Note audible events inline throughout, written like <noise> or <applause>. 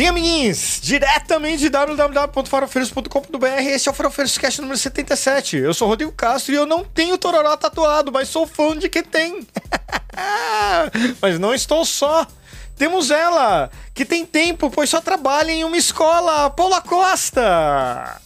Sim, amiguinhos, diretamente de www.farofeiros.com.br, esse é o Farofeiros Cast número 77. Eu sou Rodrigo Castro e eu não tenho Tororó tatuado, mas sou fã de quem tem. <laughs> mas não estou só. Temos ela, que tem tempo, pois só trabalha em uma escola, Paula Costa.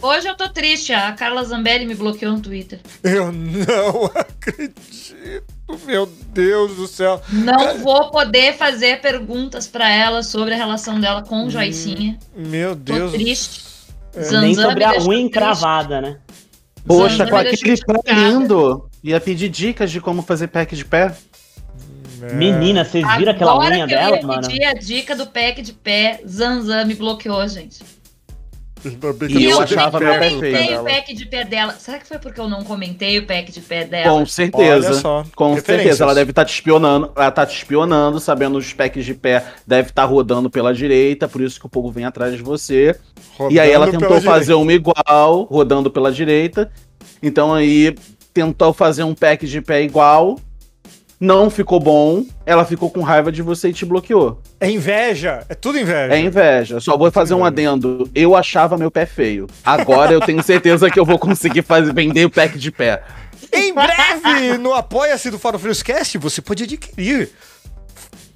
Hoje eu tô triste, a Carla Zambelli me bloqueou no Twitter. Eu não <laughs> acredito, meu Deus do céu. Não vou poder fazer perguntas pra ela sobre a relação dela com o Joicinha. Meu Deus. Tô triste. É. Nem sobre a unha encravada, né? Poxa, com aquele pé lindo. Ia pedir dicas de como fazer pack de pé. É. Menina, vocês viram aquela unha dela, eu mano? Eu pedi a dica do pack de pé, Zanzan me bloqueou, gente. E eu achava meu pé feio. o pack de pé dela. Será que foi porque eu não comentei o pack de pé dela? Com certeza. Com certeza. Ela deve estar tá te espionando. Ela tá te espionando, sabendo os packs de pé. Deve estar tá rodando pela direita, por isso que o povo vem atrás de você. Rodando e aí ela tentou fazer direita. uma igual, rodando pela direita. Então aí tentou fazer um pack de pé igual não ficou bom, ela ficou com raiva de você e te bloqueou. É inveja, é tudo inveja. É inveja. Só vou fazer um adendo. Eu achava meu pé feio. Agora eu tenho certeza que eu vou conseguir fazer, vender o pack de pé. Em breve, no Apoia-se do Faro Cast, você pode adquirir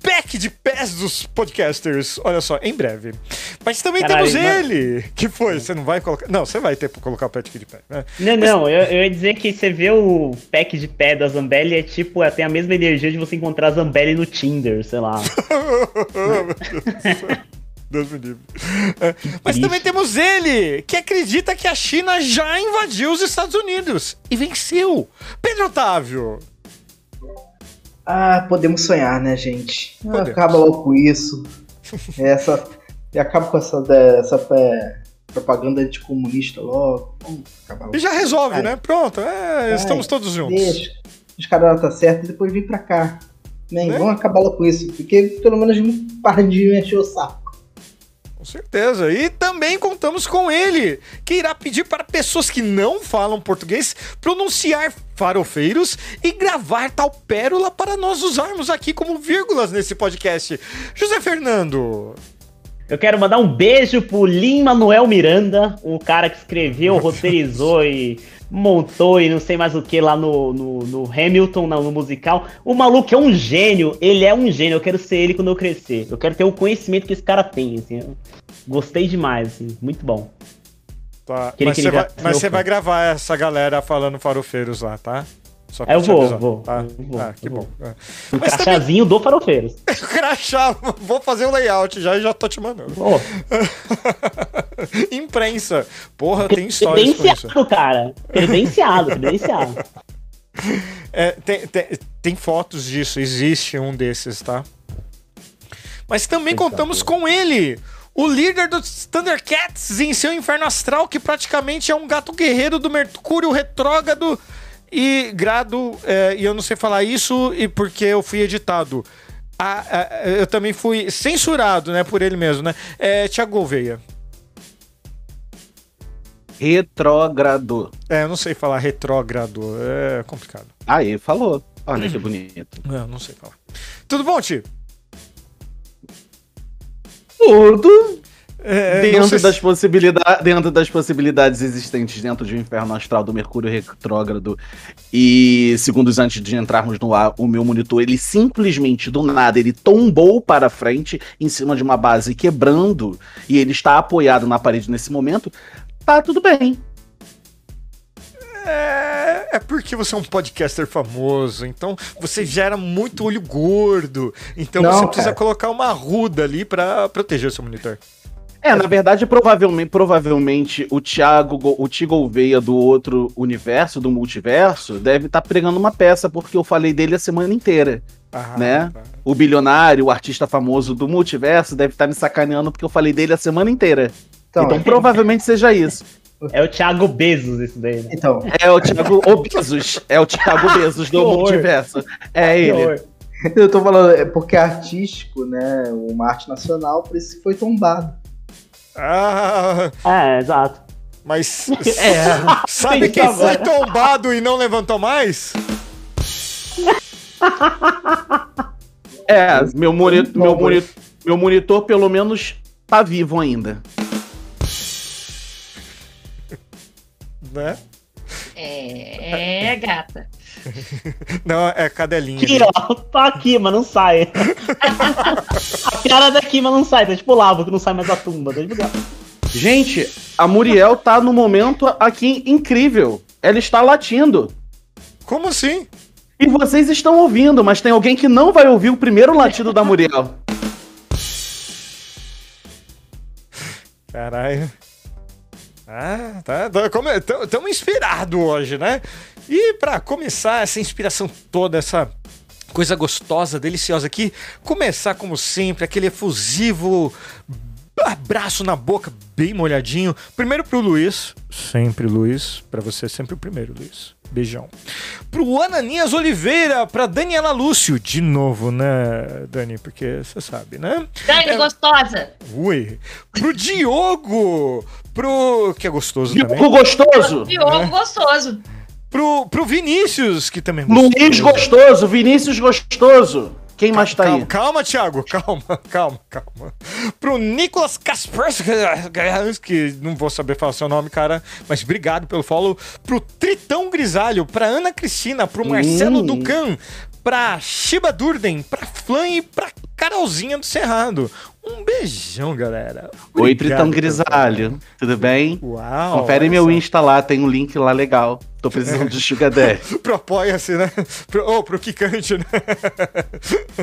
pack de pés dos podcasters. Olha só, em breve. Mas também Caralho, temos ele. Que foi? Você não vai colocar. Não, você vai ter pra colocar o pack de pé. Né? Não, Mas... não, eu, eu ia dizer que você vê o pack de pé da Zambelli é tipo, é, tem a mesma energia de você encontrar a Zambelli no Tinder, sei lá. <laughs> Deus me livre. É, mas Ixi. também temos ele, que acredita que a China já invadiu os Estados Unidos e venceu. Pedro Otávio. Ah, podemos sonhar, né, gente? Podemos. Acaba logo com isso. essa, e acaba com essa, essa é, propaganda anticomunista logo. E já resolve, né? Pronto, é, estamos todos juntos. Deixa, os caras tá certo e depois vem pra cá. Né? né? Vamos acabar logo com isso, porque pelo menos para de encher o saco. Com certeza. E também contamos com ele, que irá pedir para pessoas que não falam português pronunciar farofeiros e gravar tal pérola para nós usarmos aqui como vírgulas nesse podcast. José Fernando. Eu quero mandar um beijo pro Lin Manuel Miranda, o cara que escreveu, <laughs> roteirizou e montou e não sei mais o que lá no, no, no Hamilton, no, no, musical. O maluco é um gênio, ele é um gênio. Eu quero ser ele quando eu crescer. Eu quero ter o conhecimento que esse cara tem. Assim. Gostei demais, assim. muito bom. Tá. Mas você vai, mas vai gravar essa galera falando farofeiros lá, tá? Só eu vou, avisar, vou, tá? vou. Ah, que bom. É. Um Mas crachazinho também... do farofeiros. <laughs> Crachá, vou fazer o um layout já e já tô te mandando. Oh. <laughs> Imprensa. Porra, tem história isso. cara. Credenciado, credenciado. <laughs> É, tem, tem, tem, fotos disso, existe um desses, tá? Mas também contamos com ele, o líder dos Thundercats em seu inferno astral, que praticamente é um gato guerreiro do Mercúrio retrógrado e grado, é, e eu não sei falar isso e porque eu fui editado. Ah, ah, eu também fui censurado, né, por ele mesmo, né? É, Tiago Gouveia. Retrógrado. É, eu não sei falar retrógrado, é complicado. Aí, falou. Olha que bonito. Não, não sei falar. Tudo bom, Ti? Tudo. É, dentro, das possibilidades, dentro das possibilidades existentes dentro de um inferno astral do Mercúrio retrógrado e segundos antes de entrarmos no ar, o meu monitor, ele simplesmente do nada, ele tombou para frente em cima de uma base quebrando e ele está apoiado na parede nesse momento, tá tudo bem. É, é porque você é um podcaster famoso, então você gera muito olho gordo, então Não, você cara. precisa colocar uma ruda ali para proteger o seu monitor. É, na verdade, provavelmente, provavelmente o Thiago, o Tigo Veia do outro universo, do multiverso, deve estar tá pregando uma peça, porque eu falei dele a semana inteira. Ah, né? Tá. O bilionário, o artista famoso do multiverso, deve estar tá me sacaneando porque eu falei dele a semana inteira. Então, então provavelmente seja isso. <laughs> É o Thiago Bezos esse daí, né? Então. É o Thiago Bezos. É o Thiago <laughs> Bezos do multiverso. É ele. Horror. Eu tô falando, é porque é artístico, né? Uma arte nacional, por isso que foi tombado. Ah. É, exato. Mas <laughs> é. sabe quem foi tombado e não levantou mais? <laughs> É, meu monitor, meu monitor, Meu monitor, pelo menos, tá vivo ainda. Né? É, gata. <laughs> Não, é cadelinha. Aqui, ó, tá aqui, mas não sai. <laughs> a cara daqui, mas não sai. Tá tipo lava que não sai mais a tumba. Tá tipo... Gente, a Muriel tá no momento aqui incrível. Ela está latindo. Como assim? E vocês estão ouvindo, mas tem alguém que não vai ouvir o primeiro latido da Muriel. <laughs> Caralho. Ah, tá. Estamos inspirados hoje, né? E para começar essa inspiração toda, essa coisa gostosa, deliciosa aqui, começar como sempre, aquele efusivo abraço na boca, bem molhadinho. Primeiro pro Luiz, sempre Luiz, para você sempre o primeiro, Luiz. Beijão. Pro Ananias Oliveira, pra Daniela Lúcio, de novo, né, Dani? Porque você sabe, né? Dani, é... gostosa! Ui. Pro Diogo, pro. que é gostoso Diogo também. gostoso! Diogo é. gostoso! Pro, pro Vinícius, que também é gostoso. Luiz gostoso, Vinícius gostoso. Quem mais tá calma, aí? Calma, Thiago, calma, <laughs> calma, calma. Pro Nicolas Kaspersky, que não vou saber falar seu nome, cara, mas obrigado pelo follow. Pro Tritão Grisalho, pra Ana Cristina, pro Marcelo hum. Ducan, pra Shiba Durden, pra Flan e pra Carolzinha do Cerrado. Um beijão, galera. Obrigado, Oi, Tritão Grisalho. Tudo bem? Uau. Confere meu Insta lá, tem um link lá legal. Tô precisando de Sugar Daddy. <laughs> pro apoia-se, né? Pro, oh, pro Kikante, né?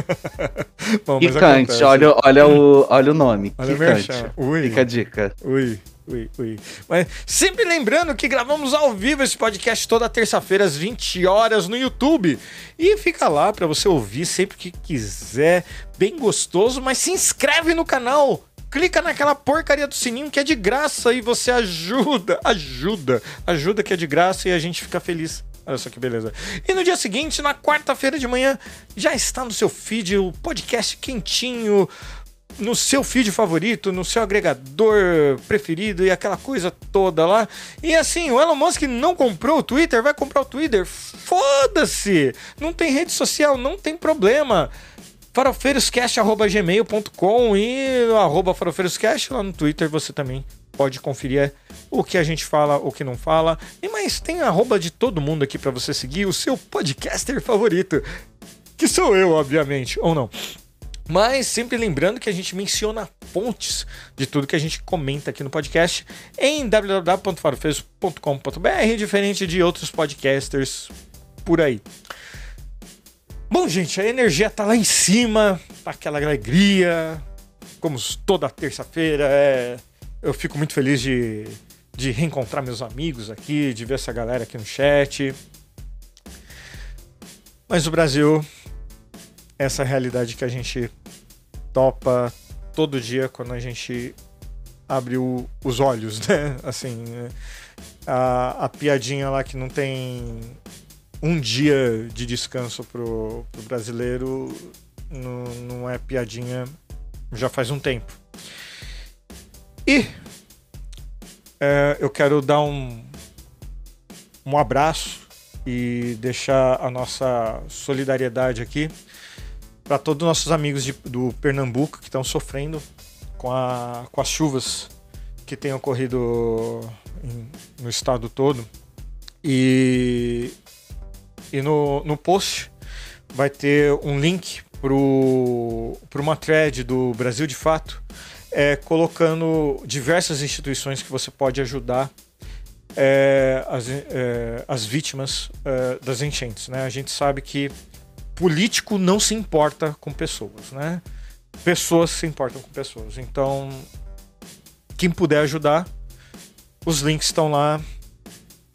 <laughs> Bom, Kikante, olha, olha, o, olha o nome. Olha Kikante. Ui. Fica a dica. Ui. Ui, ui. Mas sempre lembrando que gravamos ao vivo esse podcast toda terça-feira às 20 horas no YouTube. E fica lá para você ouvir sempre que quiser, bem gostoso, mas se inscreve no canal. Clica naquela porcaria do sininho que é de graça e você ajuda, ajuda, ajuda que é de graça e a gente fica feliz. Olha só que beleza. E no dia seguinte, na quarta-feira de manhã, já está no seu feed o podcast quentinho, no seu feed favorito, no seu agregador preferido e aquela coisa toda lá. E assim, o Elon Musk não comprou o Twitter, vai comprar o Twitter. Foda-se! Não tem rede social, não tem problema. farofeiroscast.gmail.com e arroba farofeiroscast lá no Twitter você também pode conferir o que a gente fala, o que não fala. E mais, tem arroba de todo mundo aqui para você seguir o seu podcaster favorito. Que sou eu, obviamente, ou não. Mas sempre lembrando que a gente menciona fontes de tudo que a gente comenta aqui no podcast em www.farofeiros.com.br, diferente de outros podcasters por aí. Bom, gente, a energia tá lá em cima, tá aquela alegria, como toda terça-feira. É... Eu fico muito feliz de, de reencontrar meus amigos aqui, de ver essa galera aqui no chat. Mas o Brasil essa realidade que a gente topa todo dia quando a gente abre o, os olhos, <laughs> né? Assim, a, a, piadinha lá que não tem um dia de descanso pro, pro brasileiro não, não é piadinha já faz um tempo. E é, eu quero dar um, um abraço e deixar a nossa solidariedade aqui para todos os nossos amigos de, do Pernambuco que estão sofrendo com, a, com as chuvas que têm ocorrido em, no estado todo. E, e no, no post vai ter um link para uma thread do Brasil de Fato, é, colocando diversas instituições que você pode ajudar é, as, é, as vítimas é, das enchentes. Né? A gente sabe que político não se importa com pessoas, né? Pessoas se importam com pessoas. Então, quem puder ajudar, os links estão lá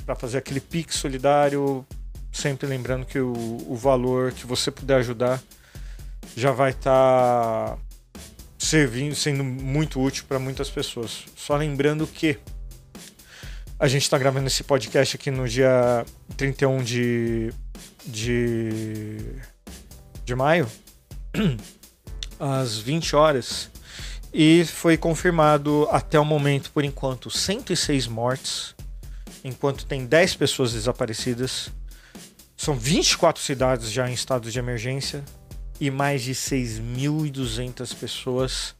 para fazer aquele pix solidário. Sempre lembrando que o, o valor que você puder ajudar já vai estar tá servindo, sendo muito útil para muitas pessoas. Só lembrando que a gente está gravando esse podcast aqui no dia 31 de de, de maio, <clears throat> às 20 horas, e foi confirmado até o momento, por enquanto, 106 mortes, enquanto tem 10 pessoas desaparecidas. São 24 cidades já em estado de emergência. e mais de 6.200 pessoas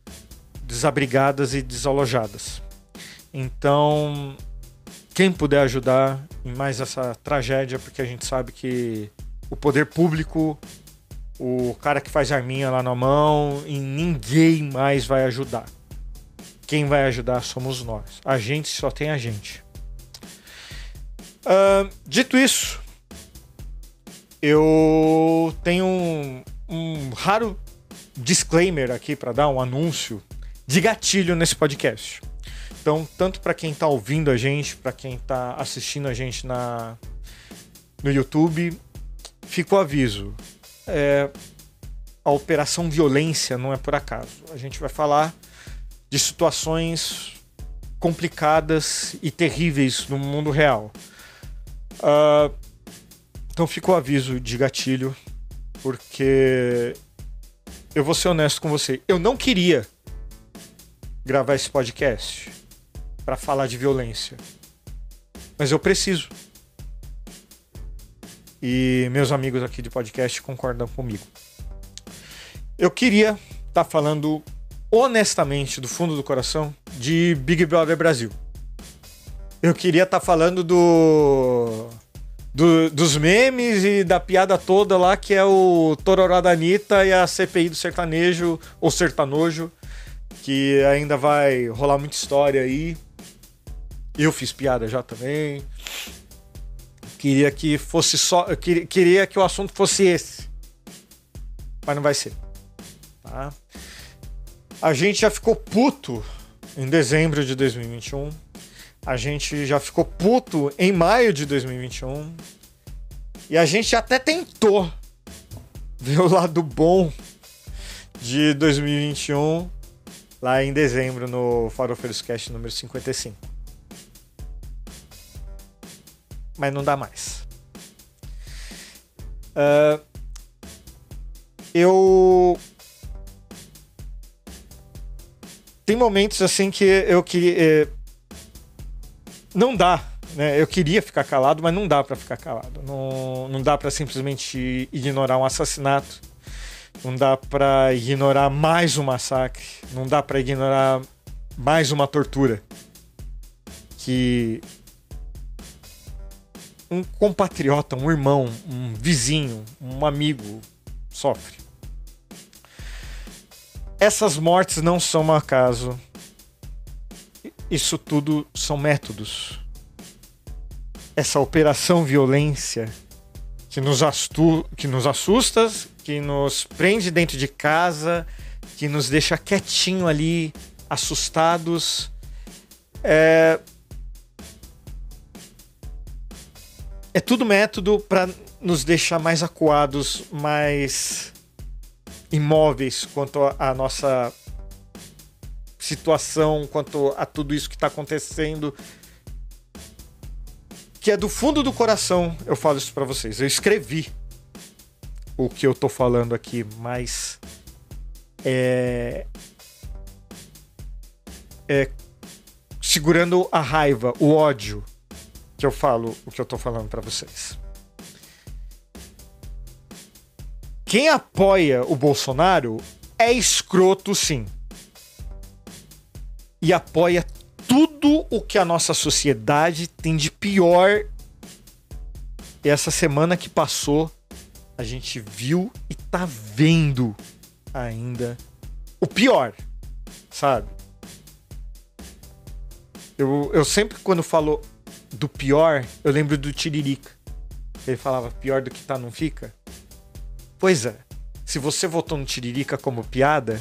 desabrigadas e desalojadas. Então, quem puder ajudar em mais essa tragédia, porque a gente sabe que o poder público, o cara que faz arminha lá na mão, e ninguém mais vai ajudar. Quem vai ajudar somos nós. A gente só tem a gente. Uh, dito isso, eu tenho um, um raro disclaimer aqui para dar um anúncio de gatilho nesse podcast. Então, tanto para quem está ouvindo a gente, para quem está assistindo a gente na, no YouTube, fica o aviso. É, a operação violência não é por acaso. A gente vai falar de situações complicadas e terríveis no mundo real. Uh, então fica o aviso de gatilho, porque eu vou ser honesto com você. Eu não queria gravar esse podcast para falar de violência. Mas eu preciso. E meus amigos aqui de podcast concordam comigo. Eu queria estar tá falando honestamente, do fundo do coração, de Big Brother Brasil. Eu queria estar tá falando do, do, dos memes e da piada toda lá, que é o Tororó da Anitta e a CPI do sertanejo, ou sertanojo, que ainda vai rolar muita história aí. Eu fiz piada já também. Queria que fosse só. Queria que o assunto fosse esse. Mas não vai ser. Tá? A gente já ficou puto em dezembro de 2021. A gente já ficou puto em maio de 2021. E a gente até tentou ver o lado bom de 2021 lá em dezembro no Farofeiros Cast número 55 mas não dá mais. Uh, eu. Tem momentos assim que eu queria. Não dá, né? Eu queria ficar calado, mas não dá para ficar calado. Não, não dá para simplesmente ignorar um assassinato. Não dá para ignorar mais um massacre. Não dá para ignorar mais uma tortura. Que um compatriota, um irmão, um vizinho, um amigo sofre. Essas mortes não são um acaso. Isso tudo são métodos. Essa operação violência que nos, astu que nos assusta, que nos prende dentro de casa, que nos deixa quietinho ali, assustados. É, é tudo método para nos deixar mais acuados, mais imóveis quanto à nossa situação, quanto a tudo isso que está acontecendo. Que é do fundo do coração, eu falo isso para vocês. Eu escrevi o que eu tô falando aqui, mas é, é segurando a raiva, o ódio que eu falo o que eu tô falando para vocês. Quem apoia o Bolsonaro é escroto, sim. E apoia tudo o que a nossa sociedade tem de pior. E essa semana que passou, a gente viu e tá vendo ainda o pior, sabe? Eu, eu sempre, quando falo do pior, eu lembro do Tiririca. Ele falava pior do que tá não fica. Pois é. Se você votou no Tiririca como piada,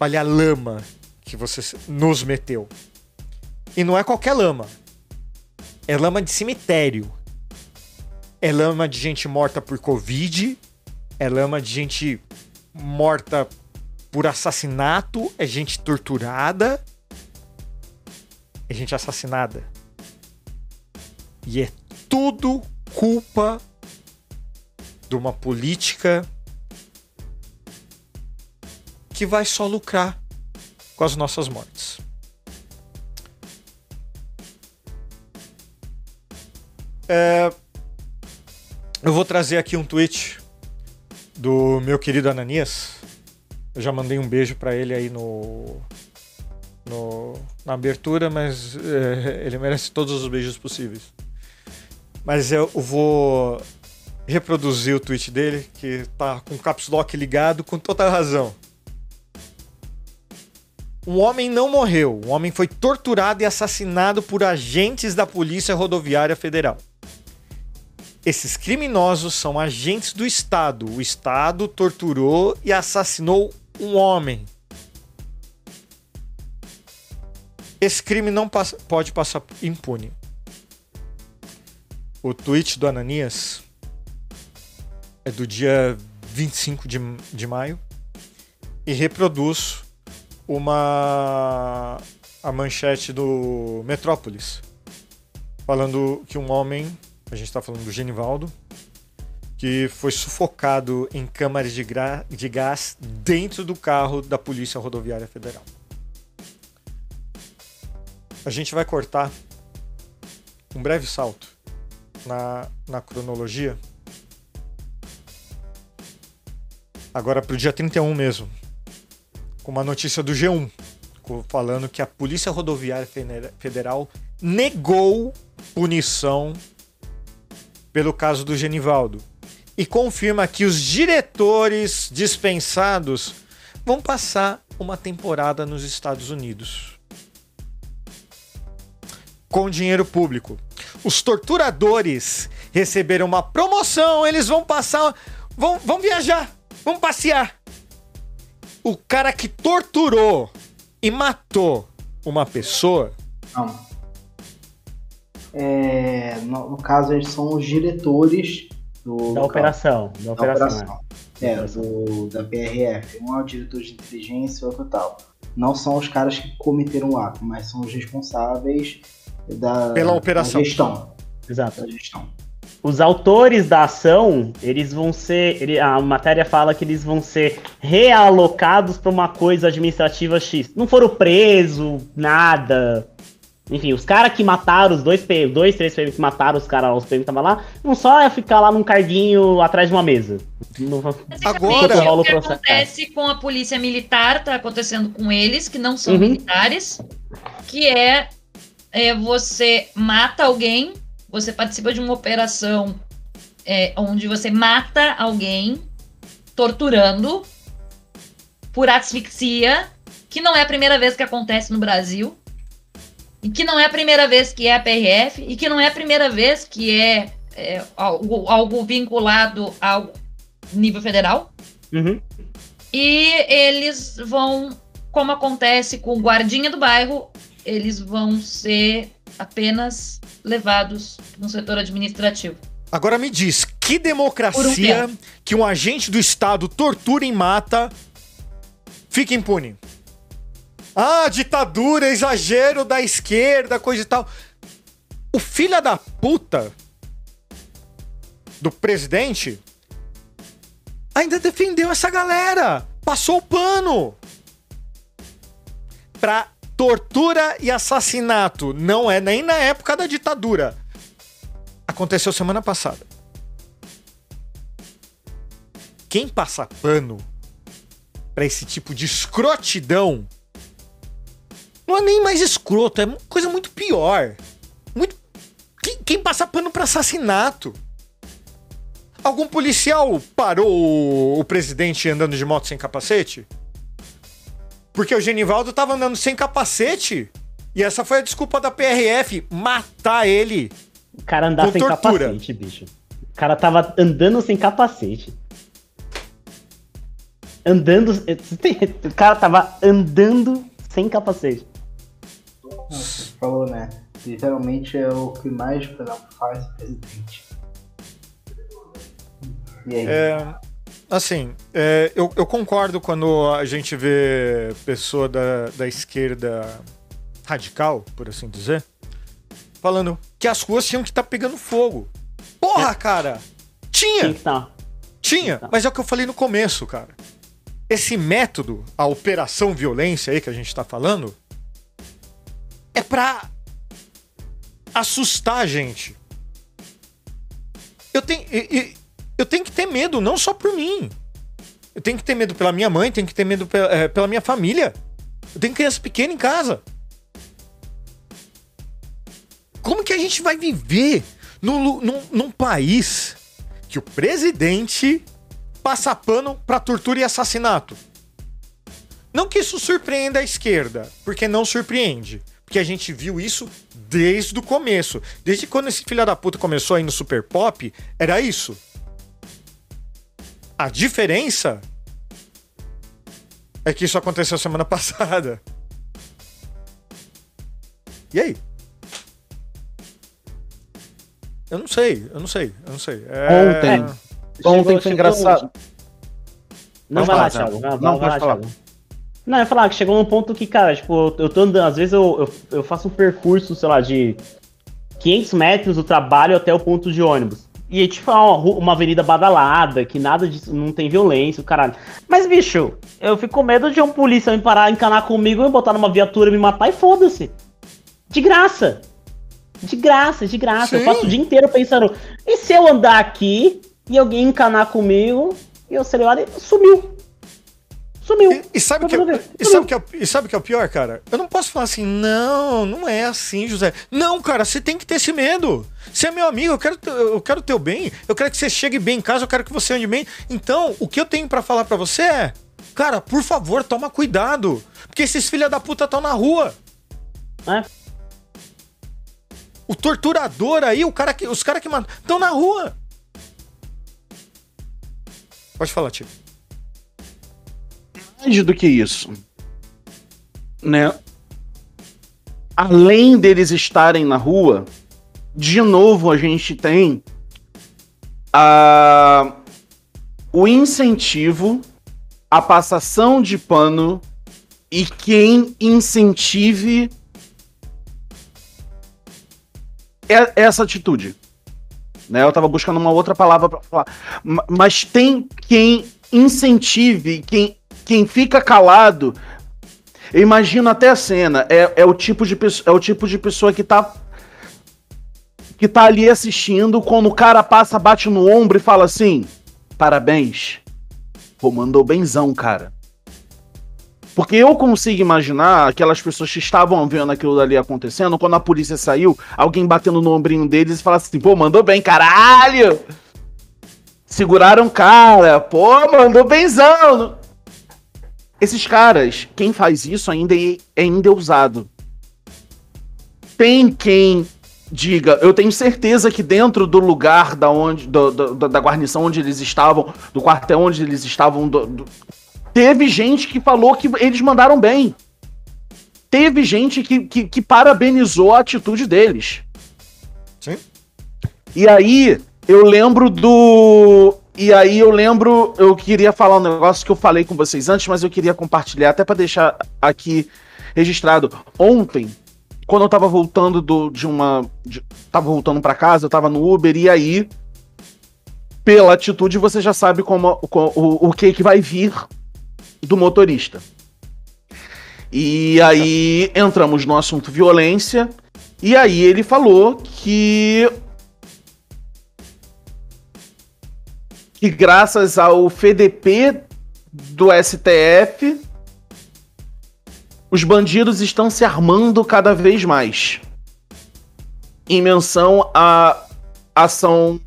a lama que você nos meteu. E não é qualquer lama. É lama de cemitério. É lama de gente morta por Covid. É lama de gente morta por assassinato. É gente torturada é gente assassinada. E é tudo culpa de uma política que vai só lucrar com as nossas mortes. É, eu vou trazer aqui um tweet do meu querido Ananias. Eu já mandei um beijo para ele aí no, no, na abertura, mas é, ele merece todos os beijos possíveis. Mas eu vou reproduzir o tweet dele, que tá com o caps lock ligado com toda razão. Um homem não morreu, um homem foi torturado e assassinado por agentes da Polícia Rodoviária Federal. Esses criminosos são agentes do Estado. O Estado torturou e assassinou um homem. Esse crime não passa, pode passar impune. O tweet do Ananias é do dia 25 de, de maio e reproduz uma a manchete do Metrópolis falando que um homem, a gente está falando do Genivaldo, que foi sufocado em câmaras de, de gás dentro do carro da Polícia Rodoviária Federal. A gente vai cortar um breve salto na, na cronologia. Agora para o dia 31 mesmo. Uma notícia do G1 falando que a Polícia Rodoviária Federal negou punição pelo caso do Genivaldo e confirma que os diretores dispensados vão passar uma temporada nos Estados Unidos com dinheiro público. Os torturadores receberam uma promoção, eles vão passar, vão, vão viajar, vão passear. O cara que torturou e matou uma pessoa. Não. É, no, no, caso, eles são os diretores do, da, operação, da, da operação. operação. É, do, da PRF. Um é o diretor de inteligência e outro tal. Não são os caras que cometeram o ato, mas são os responsáveis da, Pela operação. Da gestão. Exato. Da gestão. Os autores da ação, eles vão ser. Ele, a matéria fala que eles vão ser realocados para uma coisa administrativa X. Não foram presos, nada. Enfim, os caras que mataram, os dois, dois três PM que mataram os caras, os PM que estavam lá, não só é ficar lá num carguinho atrás de uma mesa. Agora, o que acontece com a polícia militar, tá acontecendo com eles, que não são uhum. militares, que é é, você mata alguém, você participa de uma operação é, onde você mata alguém torturando por asfixia, que não é a primeira vez que acontece no Brasil, e que não é a primeira vez que é a PRF, e que não é a primeira vez que é, é algo, algo, vinculado ao nível federal. Uhum. E eles vão, como acontece com o guardinha do bairro, eles vão ser apenas levados no setor administrativo. Agora me diz, que democracia um que um agente do Estado tortura e mata fica impune? Ah, ditadura, exagero da esquerda, coisa e tal. O filho da puta do presidente ainda defendeu essa galera. Passou o pano pra Tortura e assassinato não é nem na época da ditadura. Aconteceu semana passada. Quem passa pano para esse tipo de escrotidão não é nem mais escroto, é coisa muito pior. Muito... Quem, quem passa pano para assassinato? Algum policial parou o presidente andando de moto sem capacete? Porque o Genivaldo tava andando sem capacete. E essa foi a desculpa da PRF, matar ele. O cara andar sem tortura. capacete, bicho. O cara tava andando sem capacete. Andando. O cara tava andando sem capacete. Você falou, né? Literalmente é o que mais faz o presidente. E aí? É, Assim, é, eu, eu, concordo quando a gente vê pessoa da, da esquerda radical, por assim dizer, falando que as ruas tinham que estar tá pegando fogo. Porra, é. cara! Tinha! Tá. Tinha, tá. mas é o que eu falei no começo, cara. Esse método, a operação violência aí que a gente tá falando, é pra assustar a gente. Eu tenho. Eu tenho que ter medo, não só por mim. Eu tenho que ter medo pela minha mãe, tenho que ter medo pela, é, pela minha família. Eu tenho criança pequena em casa. Como que a gente vai viver num, num, num país que o presidente passa pano para tortura e assassinato? Não que isso surpreenda a esquerda, porque não surpreende. Porque a gente viu isso desde o começo. Desde quando esse filho da puta começou aí no Super Pop, era isso. A diferença é que isso aconteceu semana <laughs> passada. E aí? Eu não sei, eu não sei, eu não sei. É... Ontem. Ontem foi engraçado. Não, vai lá, Thiago. Não, não, vai lá, falar. Thiago. Não, eu ia falar que chegou num ponto que, cara, tipo, eu tô andando, às vezes eu, eu, eu, faço um percurso, sei lá, de 500 metros do trabalho até o ponto de ônibus. E tipo, uma, uma avenida badalada, que nada disso, não tem violência, o caralho. Mas, bicho, eu fico com medo de um polícia me parar, encanar comigo, me botar numa viatura, me matar e foda-se. De graça. De graça, de graça. Sim. Eu passo o dia inteiro pensando, e se eu andar aqui e alguém encanar comigo e eu celular sumiu? Sumiu. E, e sabe o que, é, e sabe que, é, e sabe que é o pior, cara? Eu não posso falar assim, não, não é assim, José. Não, cara, você tem que ter esse medo. Você é meu amigo, eu quero, eu quero teu bem, eu quero que você chegue bem em casa, eu quero que você ande bem. Então, o que eu tenho para falar para você é, cara, por favor, toma cuidado. Porque esses filha da puta estão na rua. É. O torturador aí, o cara que, os caras que matam, estão na rua. Pode falar, tio mais do que isso, né? Além deles estarem na rua, de novo a gente tem a, o incentivo, a passação de pano e quem incentive essa atitude. Né? Eu estava buscando uma outra palavra para falar, mas tem quem incentive, quem quem fica calado, eu imagino até a cena, é, é, o, tipo de, é o tipo de pessoa que tá que tá ali assistindo, quando o cara passa, bate no ombro e fala assim: parabéns, pô, mandou benzão, cara. Porque eu consigo imaginar aquelas pessoas que estavam vendo aquilo dali acontecendo, quando a polícia saiu, alguém batendo no ombrinho deles e falasse assim: pô, mandou bem, caralho! Seguraram o cara, pô, mandou benzão! Esses caras, quem faz isso ainda é, é endeusado. Tem quem diga, eu tenho certeza que dentro do lugar da, onde, do, do, da guarnição onde eles estavam, do quartel onde eles estavam, do, teve gente que falou que eles mandaram bem. Teve gente que, que, que parabenizou a atitude deles. Sim. E aí, eu lembro do. E aí eu lembro, eu queria falar um negócio que eu falei com vocês antes, mas eu queria compartilhar até para deixar aqui registrado. Ontem, quando eu tava voltando do, de uma. De, tava voltando para casa, eu tava no Uber, e aí, pela atitude, você já sabe como, o, o que, que vai vir do motorista. E aí entramos no assunto violência, e aí ele falou que que graças ao FDP do STF, os bandidos estão se armando cada vez mais. Em menção à ação,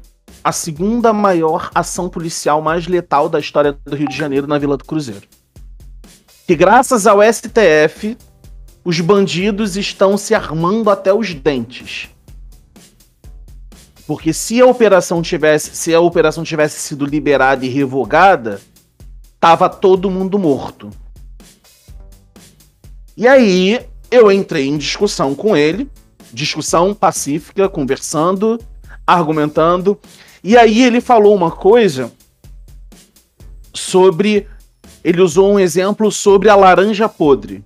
a segunda maior ação policial mais letal da história do Rio de Janeiro na Vila do Cruzeiro. Que graças ao STF, os bandidos estão se armando até os dentes. Porque se a operação tivesse, se a operação tivesse sido liberada e revogada, tava todo mundo morto. E aí eu entrei em discussão com ele, discussão pacífica, conversando, argumentando, e aí ele falou uma coisa sobre ele usou um exemplo sobre a laranja podre.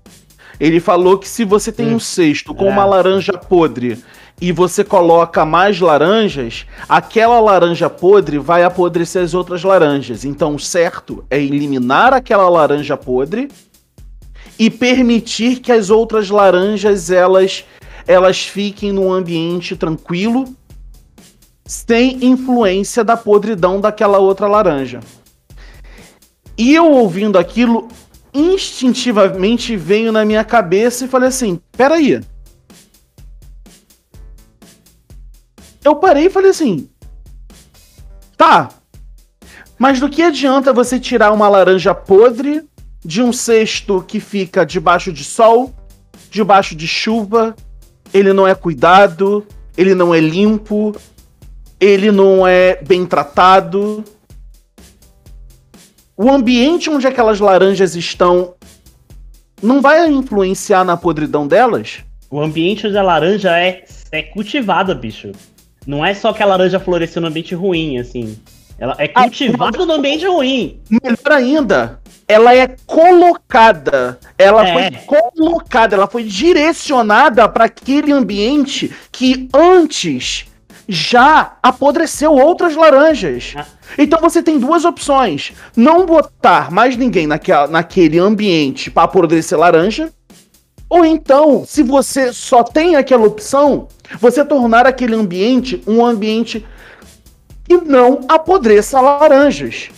Ele falou que se você tem um cesto com uma é. laranja podre e você coloca mais laranjas, aquela laranja podre vai apodrecer as outras laranjas. Então, o certo é eliminar aquela laranja podre e permitir que as outras laranjas elas elas fiquem num ambiente tranquilo, sem influência da podridão daquela outra laranja. E eu ouvindo aquilo, instintivamente veio na minha cabeça e falei assim: peraí. Eu parei e falei assim: tá, mas do que adianta você tirar uma laranja podre de um cesto que fica debaixo de sol, debaixo de chuva, ele não é cuidado, ele não é limpo, ele não é bem tratado. O ambiente onde aquelas laranjas estão não vai influenciar na podridão delas? O ambiente onde a laranja é, é cultivada, bicho. Não é só que a laranja floresceu no ambiente ruim, assim. Ela é ah, cultivada ah, no ambiente ruim. Melhor ainda, ela é colocada. Ela é. foi colocada, ela foi direcionada para aquele ambiente que antes já apodreceu outras laranjas. Ah. Então você tem duas opções: não botar mais ninguém naquela, naquele ambiente para apodrecer laranja. Ou então, se você só tem aquela opção, você tornar aquele ambiente um ambiente e não apodreça laranjas.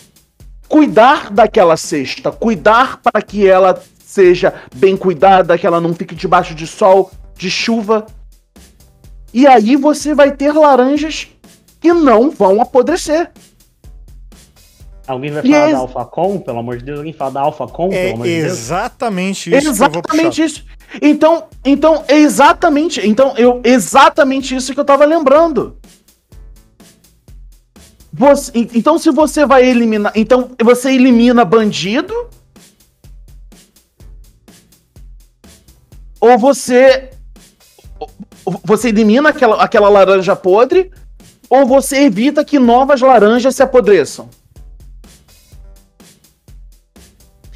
Cuidar daquela cesta, cuidar para que ela seja bem cuidada, que ela não fique debaixo de sol, de chuva. E aí você vai ter laranjas que não vão apodrecer. Alguém vai falar é... da Alphacom, pelo amor de Deus? Alguém fala da Alphacom, é pelo amor de Deus? Exatamente isso. Exatamente isso. Então, então, exatamente, então eu exatamente isso que eu tava lembrando. Você, então, se você vai eliminar. Então, você elimina bandido. Ou você. Você elimina aquela, aquela laranja podre. Ou você evita que novas laranjas se apodreçam.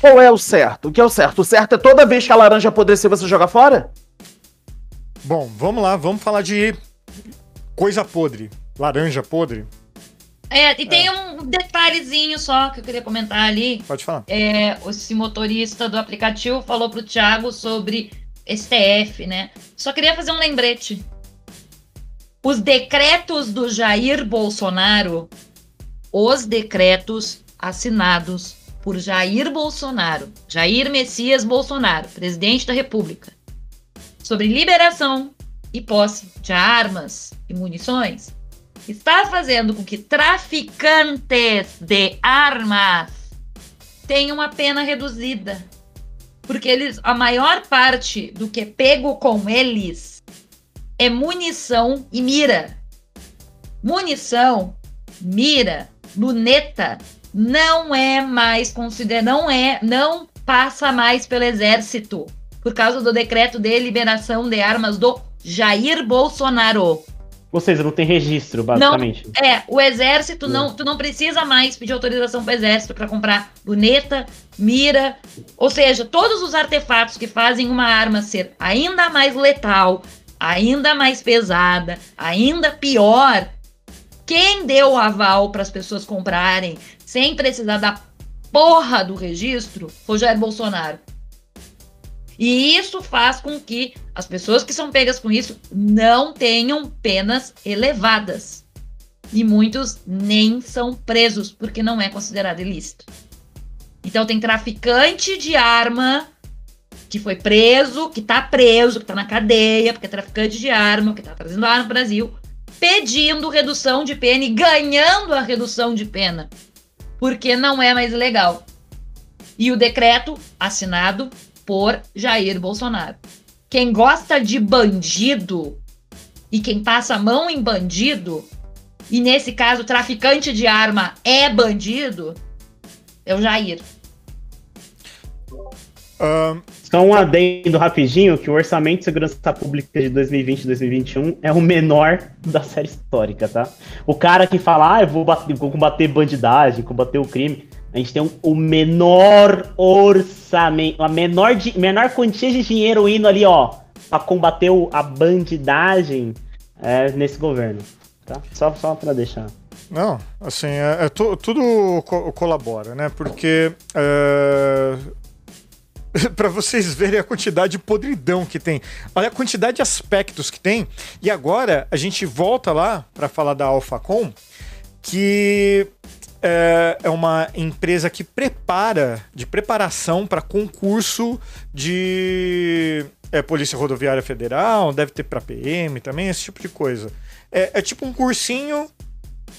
Qual é o certo? O que é o certo? O certo é toda vez que a laranja apodrecer, você joga fora? Bom, vamos lá, vamos falar de coisa podre. Laranja podre. É, e tem é. um detalhezinho só que eu queria comentar ali. Pode falar. É, esse motorista do aplicativo falou pro Thiago sobre STF, né? Só queria fazer um lembrete. Os decretos do Jair Bolsonaro, os decretos assinados por Jair Bolsonaro, Jair Messias Bolsonaro, presidente da República, sobre liberação e posse de armas e munições, está fazendo com que traficantes de armas tenham uma pena reduzida. Porque eles, a maior parte do que é pego com eles é munição e mira. Munição, mira, luneta não é mais considerado, não é, não passa mais pelo exército por causa do decreto de liberação de armas do Jair Bolsonaro. Ou seja, não tem registro, basicamente. Não, é, o exército não, tu não precisa mais pedir autorização para o exército para comprar luneta, mira, ou seja, todos os artefatos que fazem uma arma ser ainda mais letal, ainda mais pesada, ainda pior. Quem deu o aval para as pessoas comprarem sem precisar da porra do registro foi o Jair Bolsonaro. E isso faz com que as pessoas que são pegas com isso não tenham penas elevadas. E muitos nem são presos, porque não é considerado ilícito. Então tem traficante de arma que foi preso, que tá preso, que tá na cadeia, porque é traficante de arma, que tá trazendo arma pro Brasil, pedindo redução de pena e ganhando a redução de pena, porque não é mais legal. E o decreto assinado por Jair Bolsonaro. Quem gosta de bandido e quem passa a mão em bandido, e nesse caso traficante de arma é bandido, é o Jair. Só um adendo rapidinho, que o orçamento de segurança pública de 2020 e 2021 é o menor da série histórica, tá? O cara que fala, ah, eu vou, bater, vou combater bandidagem, combater o crime, a gente tem um, o menor orçamento, a menor, de, menor quantia de dinheiro indo ali, ó, pra combater o, a bandidagem é, nesse governo. Tá? Só, só pra deixar. Não, assim, é, é tu, tudo co colabora, né? Porque. É... <laughs> para vocês verem a quantidade de podridão que tem. Olha a quantidade de aspectos que tem. E agora a gente volta lá para falar da Alphacom, que é, é uma empresa que prepara, de preparação para concurso de é, Polícia Rodoviária Federal, deve ter para PM também, esse tipo de coisa. É, é tipo um cursinho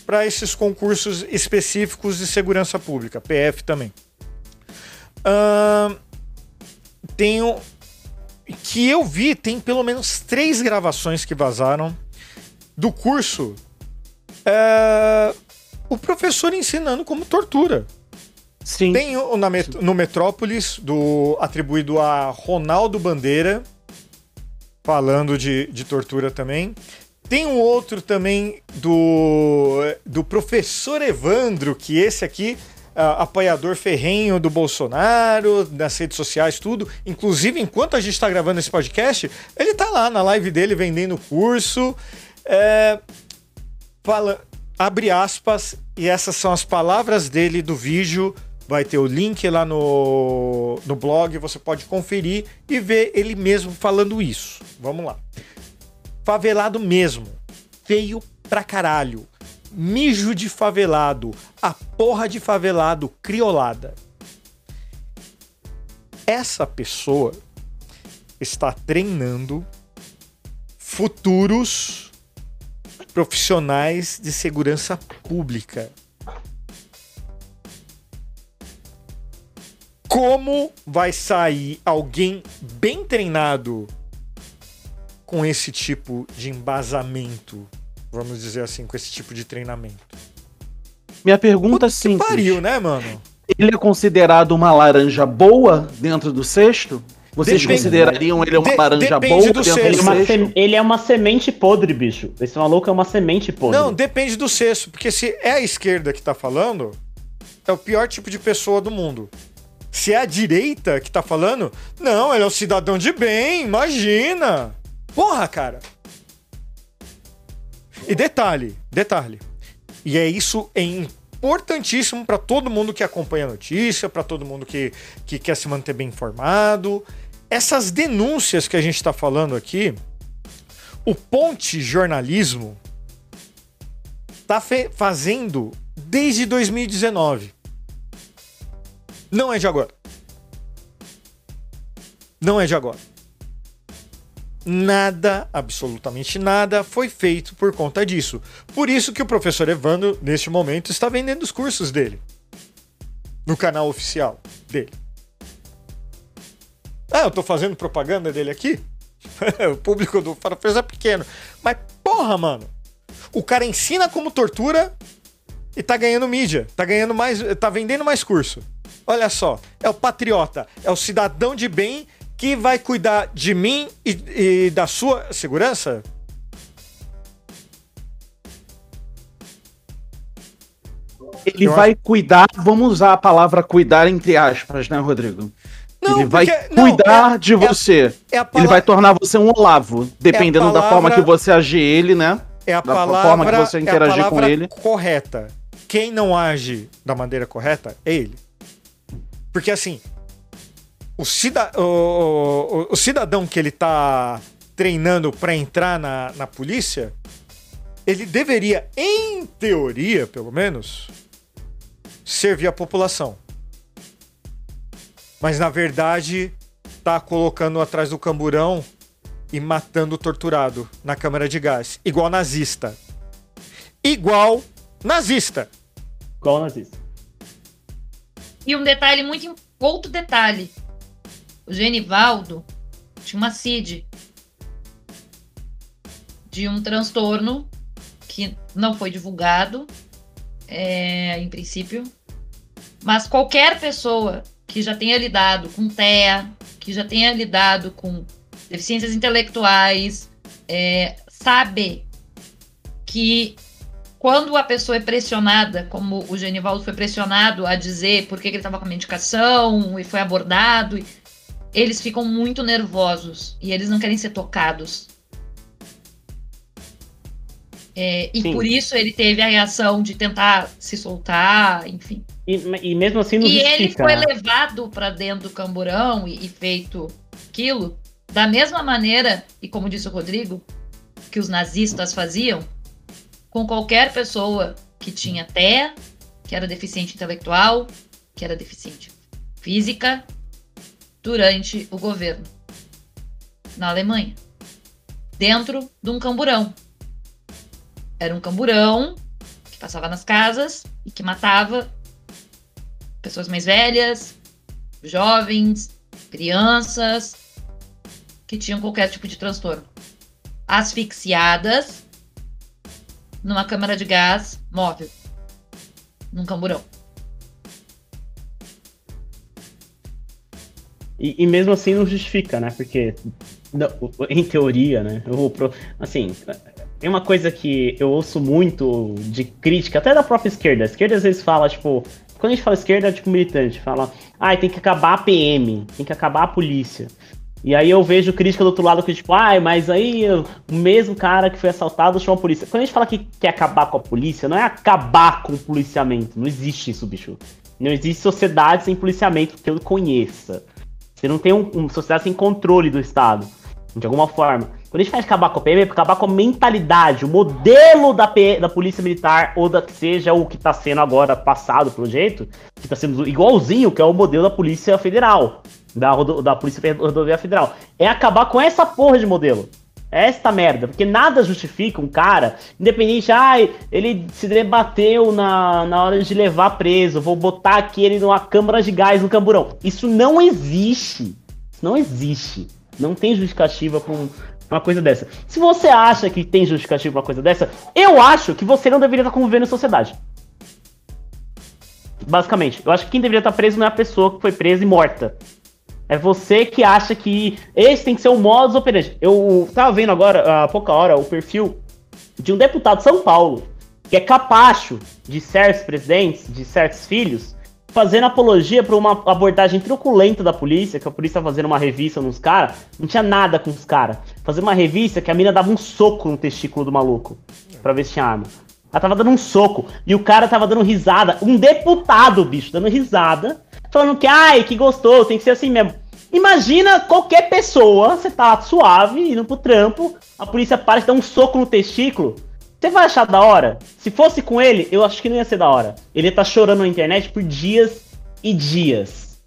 para esses concursos específicos de segurança pública, PF também. Uh, tenho que eu vi, tem pelo menos três gravações que vazaram do curso. É, o professor ensinando como tortura. Sim. Tem na Met no Metrópolis, do, atribuído a Ronaldo Bandeira, falando de, de tortura também. Tem um outro também do, do professor Evandro, que esse aqui, uh, apoiador ferrenho do Bolsonaro, nas redes sociais, tudo. Inclusive, enquanto a gente está gravando esse podcast, ele está lá na live dele vendendo curso. É, fala, abre aspas, e essas são as palavras dele do vídeo. Vai ter o link lá no, no blog, você pode conferir e ver ele mesmo falando isso. Vamos lá. Favelado mesmo. Feio pra caralho. Mijo de favelado. A porra de favelado criolada. Essa pessoa está treinando futuros profissionais de segurança pública. Como vai sair alguém bem treinado com esse tipo de embasamento, vamos dizer assim, com esse tipo de treinamento? Minha pergunta é simples. pariu, né, mano? Ele é considerado uma laranja boa dentro do cesto? Vocês depende, considerariam ele uma de, laranja boa dentro do cesto? Ele, é uma ele é uma semente podre, bicho. Esse maluco é uma semente podre. Não, depende do cesto, porque se é a esquerda que tá falando, é o pior tipo de pessoa do mundo. Se é a direita que tá falando, não, ele é um cidadão de bem, imagina. Porra, cara. E detalhe, detalhe. E é isso é importantíssimo para todo mundo que acompanha a notícia, para todo mundo que, que quer se manter bem informado. Essas denúncias que a gente está falando aqui, o Ponte Jornalismo está fazendo desde 2019. Não é de agora. Não é de agora nada, absolutamente nada, foi feito por conta disso. Por isso que o professor Evandro, neste momento, está vendendo os cursos dele no canal oficial dele. Ah, eu tô fazendo propaganda dele aqui? <laughs> o público do Farofeiros é pequeno. Mas porra, mano. O cara ensina como tortura e tá ganhando mídia, tá ganhando mais, tá vendendo mais curso. Olha só, é o patriota, é o cidadão de bem que vai cuidar de mim e, e da sua segurança? Ele Eu vai acho... cuidar, vamos usar a palavra cuidar entre aspas, né, Rodrigo? Não, ele vai porque, cuidar não, é, de você. É palavra, ele vai tornar você um Olavo, dependendo é palavra, da forma que você agir ele, né? É a da palavra, forma que você interagir é com ele. correta. Quem não age da maneira correta é ele. Porque assim, o, cida, o, o, o cidadão que ele tá treinando para entrar na, na polícia, ele deveria, em teoria, pelo menos, servir a população. Mas na verdade, tá colocando atrás do camburão e matando o torturado na câmara de gás, igual nazista. Igual nazista. Igual nazista. E um detalhe muito outro detalhe o Genivaldo tinha uma CID de um transtorno que não foi divulgado, é, em princípio, mas qualquer pessoa que já tenha lidado com TEA, que já tenha lidado com deficiências intelectuais, é, sabe que quando a pessoa é pressionada, como o Genivaldo foi pressionado a dizer por que, ele estava com a medicação e foi abordado, eles ficam muito nervosos e eles não querem ser tocados. É, e Sim. por isso ele teve a reação de tentar se soltar, enfim. E, e mesmo assim não E ele foi levado para dentro do camburão e, e, feito aquilo da mesma maneira, e como disse o Rodrigo, que os nazistas faziam com qualquer pessoa que tinha TEA que era deficiente intelectual, que era deficiente física, durante o governo na Alemanha, dentro de um camburão. Era um camburão que passava nas casas e que matava pessoas mais velhas, jovens, crianças que tinham qualquer tipo de transtorno. Asfixiadas numa câmara de gás móvel, num camburão. E, e, mesmo assim não justifica, né? Porque, em teoria, né? Eu, assim, tem uma coisa que eu ouço muito de crítica, até da própria esquerda. A esquerda às vezes fala, tipo, quando a gente fala esquerda, é tipo militante, fala, ah, tem que acabar a PM, tem que acabar a polícia. E aí eu vejo crítica do outro lado que, tipo, ai, mas aí o mesmo cara que foi assaltado chama a polícia. Quando a gente fala que quer acabar com a polícia, não é acabar com o policiamento. Não existe isso, bicho. Não existe sociedade sem policiamento que eu conheça. Você não tem um, uma sociedade sem controle do Estado, de alguma forma. Quando a gente faz acabar com a PM, é acabar com a mentalidade, o modelo da, da Polícia Militar, ou da seja o que está sendo agora passado pelo jeito, que está sendo igualzinho, que é o modelo da Polícia Federal, da, da Polícia Rodoviária Federal. É acabar com essa porra de modelo. É esta merda, porque nada justifica um cara, independente, ai, ah, ele se debateu na, na hora de levar preso, vou botar aqui ele numa câmara de gás no camburão. Isso não existe. Não existe. Não tem justificativa um, uma coisa dessa. Se você acha que tem justificativa pra uma coisa dessa, eu acho que você não deveria estar convivendo em sociedade. Basicamente, eu acho que quem deveria estar preso não é a pessoa que foi presa e morta. É você que acha que esse tem que ser o modus operandi. Eu tava vendo agora, há pouca hora, o perfil de um deputado de São Paulo, que é capacho de certos presidentes, de certos filhos, fazendo apologia para uma abordagem truculenta da polícia, que a polícia tá fazendo uma revista nos caras, não tinha nada com os caras. Fazendo uma revista que a mina dava um soco no testículo do maluco, pra ver se tinha arma. Ela tava dando um soco, e o cara tava dando risada, um deputado, bicho, dando risada, falando que, ai, que gostou, tem que ser assim mesmo. Imagina qualquer pessoa, você tá suave, indo pro trampo, a polícia para e dá um soco no testículo. Você vai achar da hora? Se fosse com ele, eu acho que não ia ser da hora. Ele ia tá chorando na internet por dias e dias.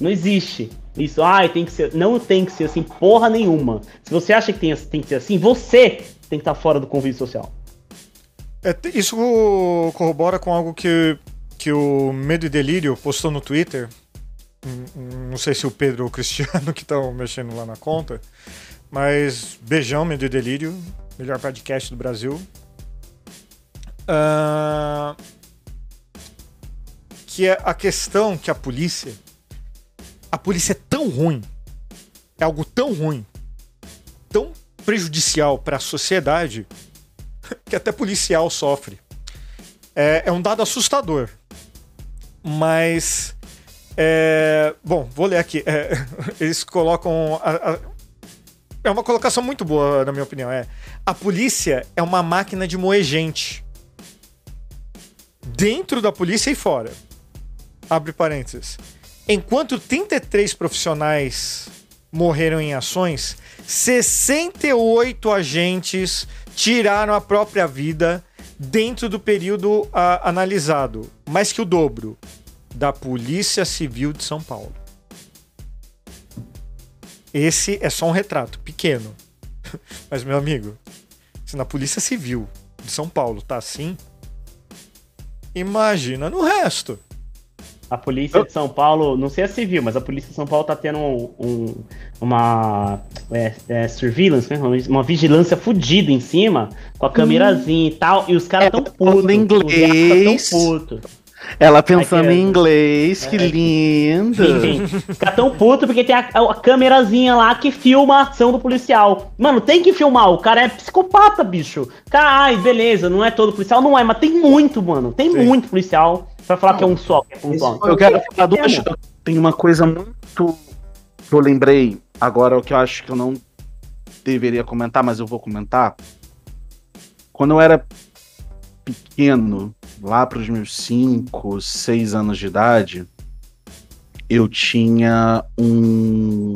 Não existe. Isso, ai, tem que ser. Não tem que ser assim, porra nenhuma. Se você acha que tem, tem que ser assim, você tem que estar tá fora do convívio social. É, isso corrobora com algo que que o Medo e Delírio postou no Twitter. Não sei se o Pedro ou o Cristiano <laughs> que estão mexendo lá na conta. Mas beijão, Medo e Delírio. Melhor podcast do Brasil. Uh, que é a questão que a polícia. A polícia é tão ruim. É algo tão ruim. Tão prejudicial para a sociedade. <laughs> Que até policial sofre. É, é um dado assustador. Mas. É, bom, vou ler aqui. É, <laughs> eles colocam. A, a, é uma colocação muito boa, na minha opinião. É, a polícia é uma máquina de moer gente. Dentro da polícia e fora. Abre parênteses. Enquanto 33 profissionais morreram em ações, 68 agentes tiraram a própria vida dentro do período a, analisado, mais que o dobro da Polícia Civil de São Paulo. Esse é só um retrato pequeno. <laughs> Mas, meu amigo, se na Polícia Civil de São Paulo tá assim, imagina no resto. A polícia de São Paulo, não sei a civil, mas a polícia de São Paulo tá tendo um, um, uma é, é, surveillance, né? uma vigilância fodida em cima, com a câmerazinha hum. e tal, e os caras é, tão putos. Em inglês. Tão puto. Ela pensando em inglês, que é, lindo. Fica tão puto porque tem a, a câmerazinha lá que filma a ação do policial. Mano, tem que filmar, o cara é psicopata, bicho. Cara, ai, beleza, não é todo policial, não é, mas tem muito, mano. Tem Sim. muito policial pra falar não, que é um só, que é um só. Eu quero falar duas Tem uma coisa muito que eu lembrei agora, o que eu acho que eu não deveria comentar, mas eu vou comentar. Quando eu era pequeno, lá para os meus 5, 6 anos de idade, eu tinha um.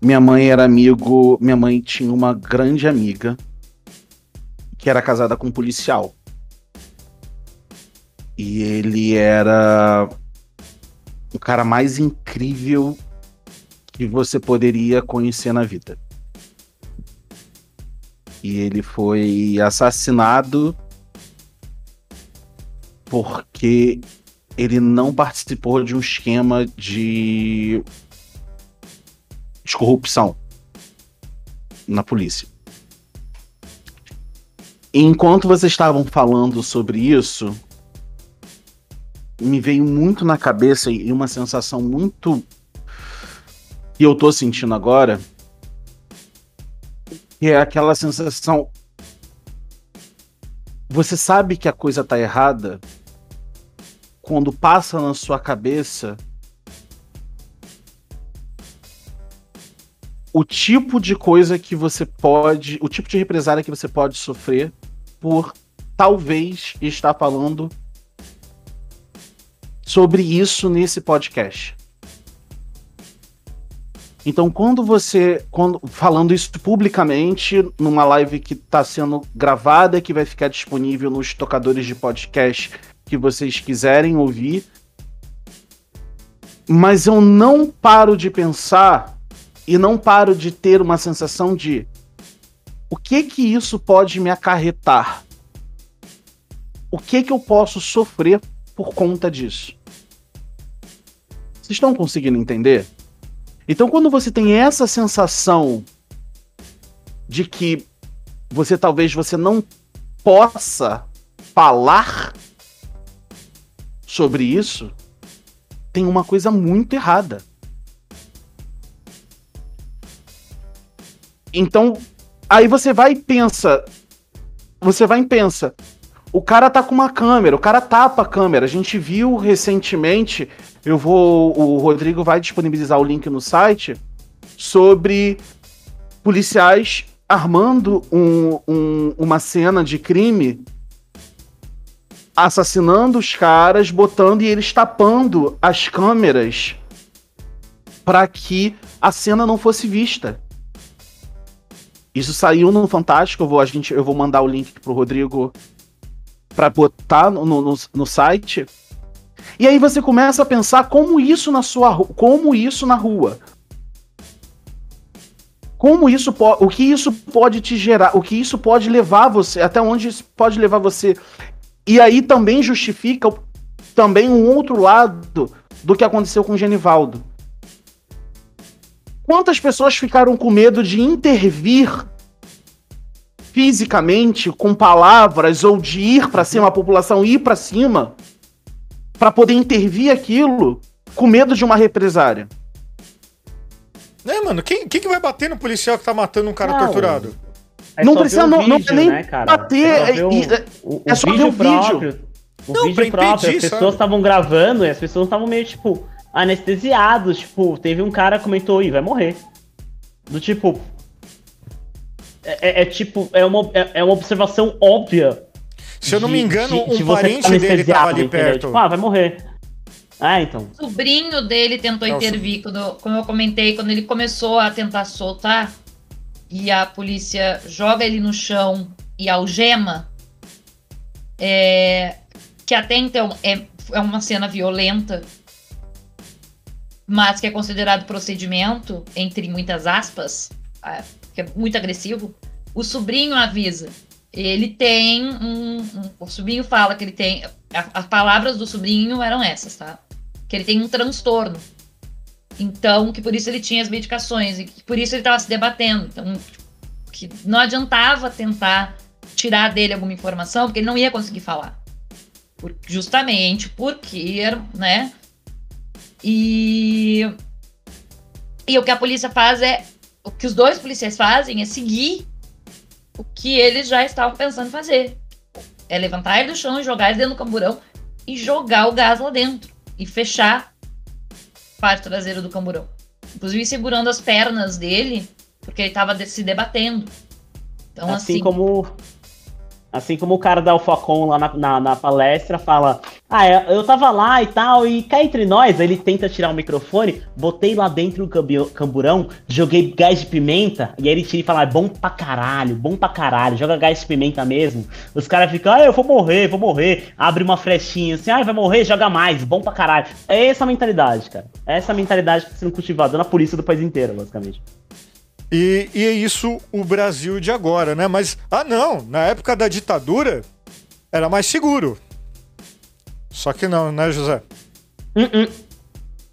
Minha mãe era amigo. Minha mãe tinha uma grande amiga que era casada com um policial. Ele era o cara mais incrível que você poderia conhecer na vida. E ele foi assassinado porque ele não participou de um esquema de, de corrupção na polícia. Enquanto vocês estavam falando sobre isso, me veio muito na cabeça e uma sensação muito que eu tô sentindo agora, que é aquela sensação você sabe que a coisa tá errada quando passa na sua cabeça o tipo de coisa que você pode, o tipo de represália que você pode sofrer por talvez estar falando sobre isso nesse podcast. Então, quando você, quando falando isso publicamente numa live que está sendo gravada, que vai ficar disponível nos tocadores de podcast que vocês quiserem ouvir, mas eu não paro de pensar e não paro de ter uma sensação de o que que isso pode me acarretar? O que que eu posso sofrer por conta disso? Vocês estão conseguindo entender? Então, quando você tem essa sensação de que você talvez você não possa falar sobre isso, tem uma coisa muito errada. Então, aí você vai e pensa. Você vai e pensa. O cara tá com uma câmera, o cara tapa a câmera. A gente viu recentemente, eu vou. O Rodrigo vai disponibilizar o link no site sobre policiais armando um, um, uma cena de crime, assassinando os caras, botando e eles tapando as câmeras para que a cena não fosse vista. Isso saiu no Fantástico. Eu vou, a gente, eu vou mandar o link pro Rodrigo para botar no, no, no, site. E aí você começa a pensar como isso na sua como isso na rua. Como isso o que isso pode te gerar, o que isso pode levar você, até onde isso pode levar você. E aí também justifica também um outro lado do que aconteceu com Genivaldo. Quantas pessoas ficaram com medo de intervir fisicamente, com palavras, ou de ir para cima, a população ir para cima, para poder intervir aquilo, com medo de uma represária? É, mano, quem, quem que vai bater no policial que tá matando um cara não. torturado? É não precisa não, vídeo, não nem né, bater, é, é, o, o, é, só ver o próprio, vídeo. O não, vídeo próprio, impedir, as pessoas estavam gravando e as pessoas estavam meio, tipo, anestesiados. Tipo, teve um cara que comentou, ih, vai morrer. Do tipo. É, é, é tipo, é uma, é, é, uma observação óbvia. Se eu não me engano, de, um de parente dele tava ali perto. Tipo, ah, vai morrer. Ah, então. O sobrinho dele tentou Nossa. intervir, quando, como eu comentei, quando ele começou a tentar soltar e a polícia joga ele no chão e algema. É, que até então é, é uma cena violenta, mas que é considerado procedimento, entre muitas aspas, que é muito agressivo, o sobrinho avisa. Ele tem um, um O sobrinho fala que ele tem. A, as palavras do sobrinho eram essas, tá? Que ele tem um transtorno. Então, que por isso ele tinha as medicações e que por isso ele estava se debatendo. Então, que não adiantava tentar tirar dele alguma informação, porque ele não ia conseguir falar. Por, justamente porque, né? E, e o que a polícia faz é. O que os dois policiais fazem é seguir o que eles já estavam pensando em fazer. É levantar ele do chão e jogar ele dentro do camburão e jogar o gás lá dentro. E fechar a parte traseira do camburão. Inclusive segurando as pernas dele, porque ele estava se debatendo. Então, assim, assim como Assim como o cara da Alfacom lá na, na, na, palestra fala: Ah, é, eu tava lá e tal, e cá entre nós, ele tenta tirar o microfone, botei lá dentro do camburão, joguei gás de pimenta, e aí ele tira e fala, é bom pra caralho, bom pra caralho, joga gás de pimenta mesmo. Os caras ficam, ah, eu vou morrer, vou morrer. Abre uma flechinha assim, ah, vai morrer, joga mais, bom pra caralho. É essa mentalidade, cara. É essa mentalidade que tá sendo cultivada na polícia do país inteiro, basicamente. E, e é isso o Brasil de agora, né? Mas, ah não, na época da ditadura era mais seguro. Só que não, né, José? Uh -uh.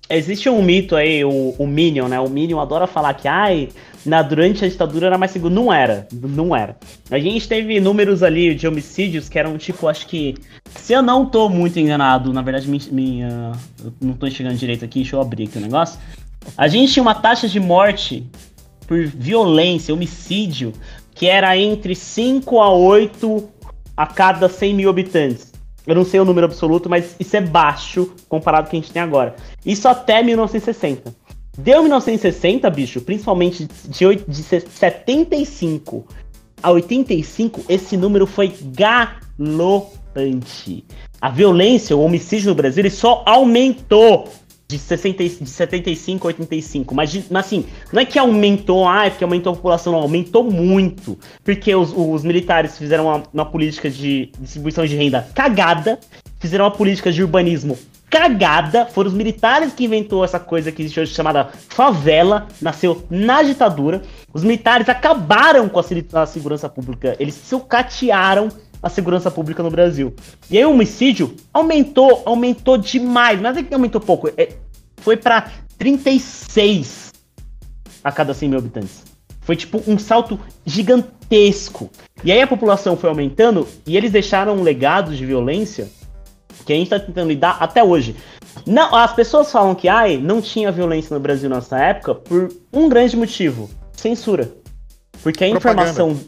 Existe um mito aí, o, o Minion, né? O Minion adora falar que, ai, na, durante a ditadura era mais seguro. Não era, não era. A gente teve números ali de homicídios que eram tipo, acho que. Se eu não tô muito enganado, na verdade, minha. Eu não tô enxergando direito aqui, deixa eu abrir aqui o negócio. A gente tinha uma taxa de morte por violência, homicídio, que era entre 5 a 8 a cada 100 mil habitantes. Eu não sei o número absoluto, mas isso é baixo comparado com o que a gente tem agora. Isso até 1960. Deu 1960, bicho, principalmente de, de 75 a 85, esse número foi galopante. A violência, o homicídio no Brasil, ele só aumentou de, 60, de 75 a 85. Mas, de, mas assim, não é que aumentou, ah, é porque aumentou a população, não, aumentou muito. Porque os, os militares fizeram uma, uma, política de distribuição de renda cagada, fizeram uma política de urbanismo cagada. Foram os militares que inventou essa coisa que existe hoje chamada favela, nasceu na ditadura. Os militares acabaram com a, a segurança pública, eles sucatearam a segurança pública no Brasil. E aí o homicídio aumentou, aumentou demais, mas é que aumentou pouco, é, foi para 36 a cada 100 mil habitantes. Foi tipo um salto gigantesco. E aí a população foi aumentando e eles deixaram um legado de violência que a gente tá tentando lidar até hoje. Não, as pessoas falam que ai, não tinha violência no Brasil nessa época por um grande motivo: censura. Porque a propaganda. informação.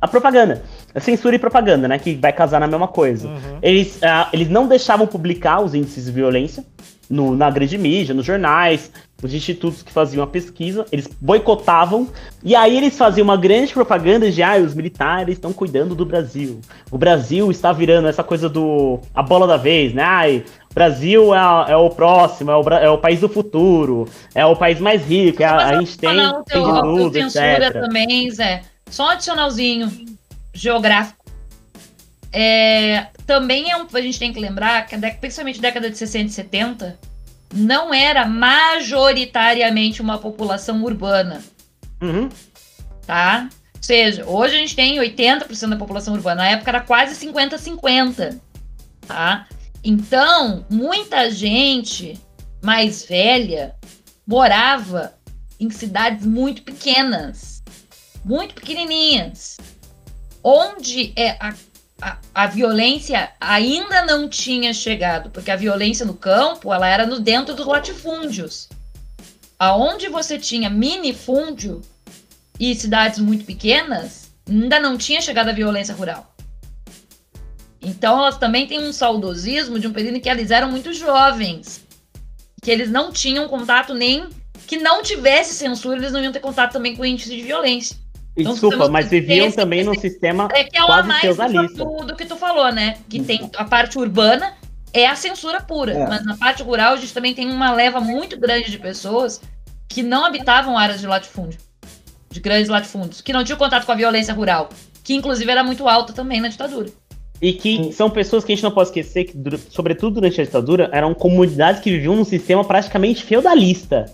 A propaganda. A censura e propaganda, né? Que vai casar na mesma coisa. Uhum. Eles, uh, eles não deixavam publicar os índices de violência no, na grande mídia, nos jornais, os institutos que faziam a pesquisa, eles boicotavam, e aí eles faziam uma grande propaganda de ah, os militares estão cuidando do Brasil. O Brasil está virando essa coisa do. a bola da vez, né? Ai, o Brasil é, é o próximo, é o, é o país do futuro, é o país mais rico, é a, a gente tem, não, tem de tudo, etc. também, Zé. Só um adicionalzinho geográfico. É, também é um, a gente tem que lembrar que, principalmente década de 60 e 70, não era majoritariamente uma população urbana. Uhum. Tá? Ou seja, hoje a gente tem 80% da população urbana. Na época era quase 50-50. Tá? Então, muita gente mais velha morava em cidades muito pequenas, muito pequenininhas, onde é a a, a, violência ainda não tinha chegado, porque a violência no campo ela era no dentro dos latifúndios. Aonde você tinha minifúndio e cidades muito pequenas, ainda não tinha chegado a violência rural. Então elas também têm um saudosismo de um período em que eles eram muito jovens, que eles não tinham contato nem que não tivesse censura, eles não iam ter contato também com o índice de violência. Então, Desculpa, mas viviam também num sistema é que é quase mais feudalista. Do, do que tu falou, né? Que tem a parte urbana é a censura pura, é. mas na parte rural a gente também tem uma leva muito grande de pessoas que não habitavam áreas de latifúndio, de grandes latifúndios, que não tinham contato com a violência rural, que inclusive era muito alta também na ditadura. E que são pessoas que a gente não pode esquecer que, sobretudo durante a ditadura, eram comunidades que viviam num sistema praticamente feudalista.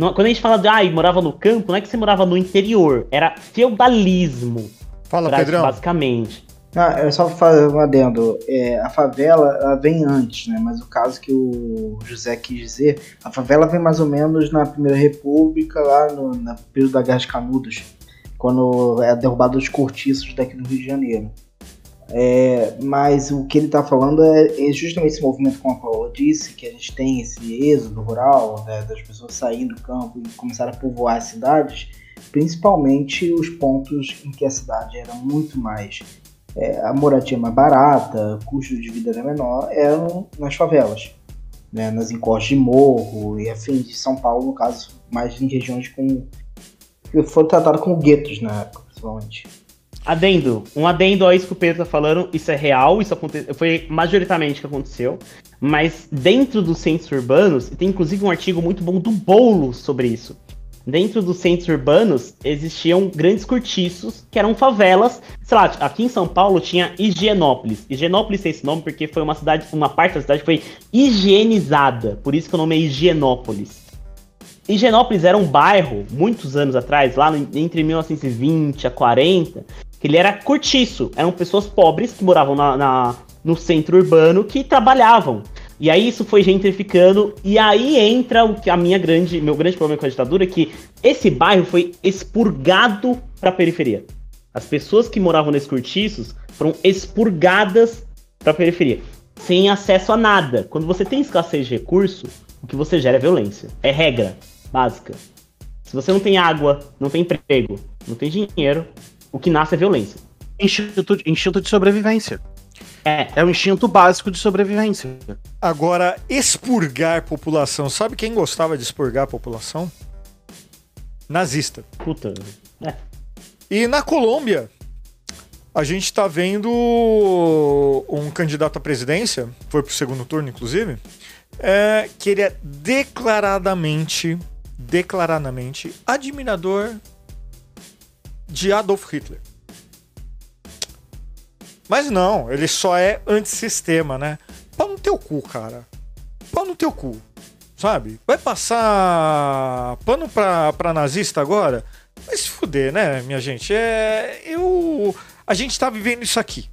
Quando a gente fala de, ah, morava no campo, não é que você morava no interior, era feudalismo. Fala, Pedrão. Basicamente. Ah, é só fazer um adendo. É, a favela ela vem antes, né? Mas o caso que o José quis dizer, a favela vem mais ou menos na Primeira República, lá no, no período da Guerra de Canudos, quando é derrubado os cortiços daqui no Rio de Janeiro. É, mas o que ele está falando é, é, justamente esse movimento, como a Paula disse, que a gente tem esse êxodo rural, né, das pessoas saindo do campo e começar a povoar as cidades, principalmente os pontos em que a cidade era muito mais. É, a moradia mais barata, o custo de vida era menor, eram nas favelas, né, nas encostas de morro e afins de São Paulo, no caso, mais em regiões com. que foram tratadas como guetos na época, principalmente. Adendo, um adendo a isso que o Pedro tá falando, isso é real, isso aconteceu, foi majoritariamente que aconteceu, mas dentro dos centros urbanos, tem inclusive um artigo muito bom do Bolo sobre isso. Dentro dos centros urbanos existiam grandes cortiços que eram favelas. Sei lá, aqui em São Paulo tinha Higienópolis. Higienópolis tem esse nome porque foi uma cidade, uma parte da cidade foi higienizada, por isso que o nome é Higienópolis. Higienópolis era um bairro, muitos anos atrás, lá entre 1920 a 40, que ele era cortiço. Eram pessoas pobres que moravam na, na, no centro urbano que trabalhavam. E aí isso foi gentrificando, e aí entra o que a minha grande, meu grande problema com a ditadura, é que esse bairro foi expurgado para a periferia. As pessoas que moravam nesses cortiços foram expurgadas para a periferia, sem acesso a nada. Quando você tem escassez de recurso, o que você gera é violência. É regra básica. Se você não tem água, não tem emprego, não tem dinheiro, o que nasce é violência. Instinto, instinto de sobrevivência. É. É o instinto básico de sobrevivência. Agora, expurgar população. Sabe quem gostava de expurgar a população? Nazista. Puta. É. E na Colômbia, a gente tá vendo um candidato à presidência, foi pro segundo turno, inclusive, é, que ele é declaradamente, declaradamente admirador de Adolf Hitler. Mas não, ele só é antissistema, né? Pau no teu cu, cara. Pau no teu cu. Sabe? Vai passar pano pra, pra nazista agora? Vai se fuder, né, minha gente? É. Eu. A gente tá vivendo isso aqui.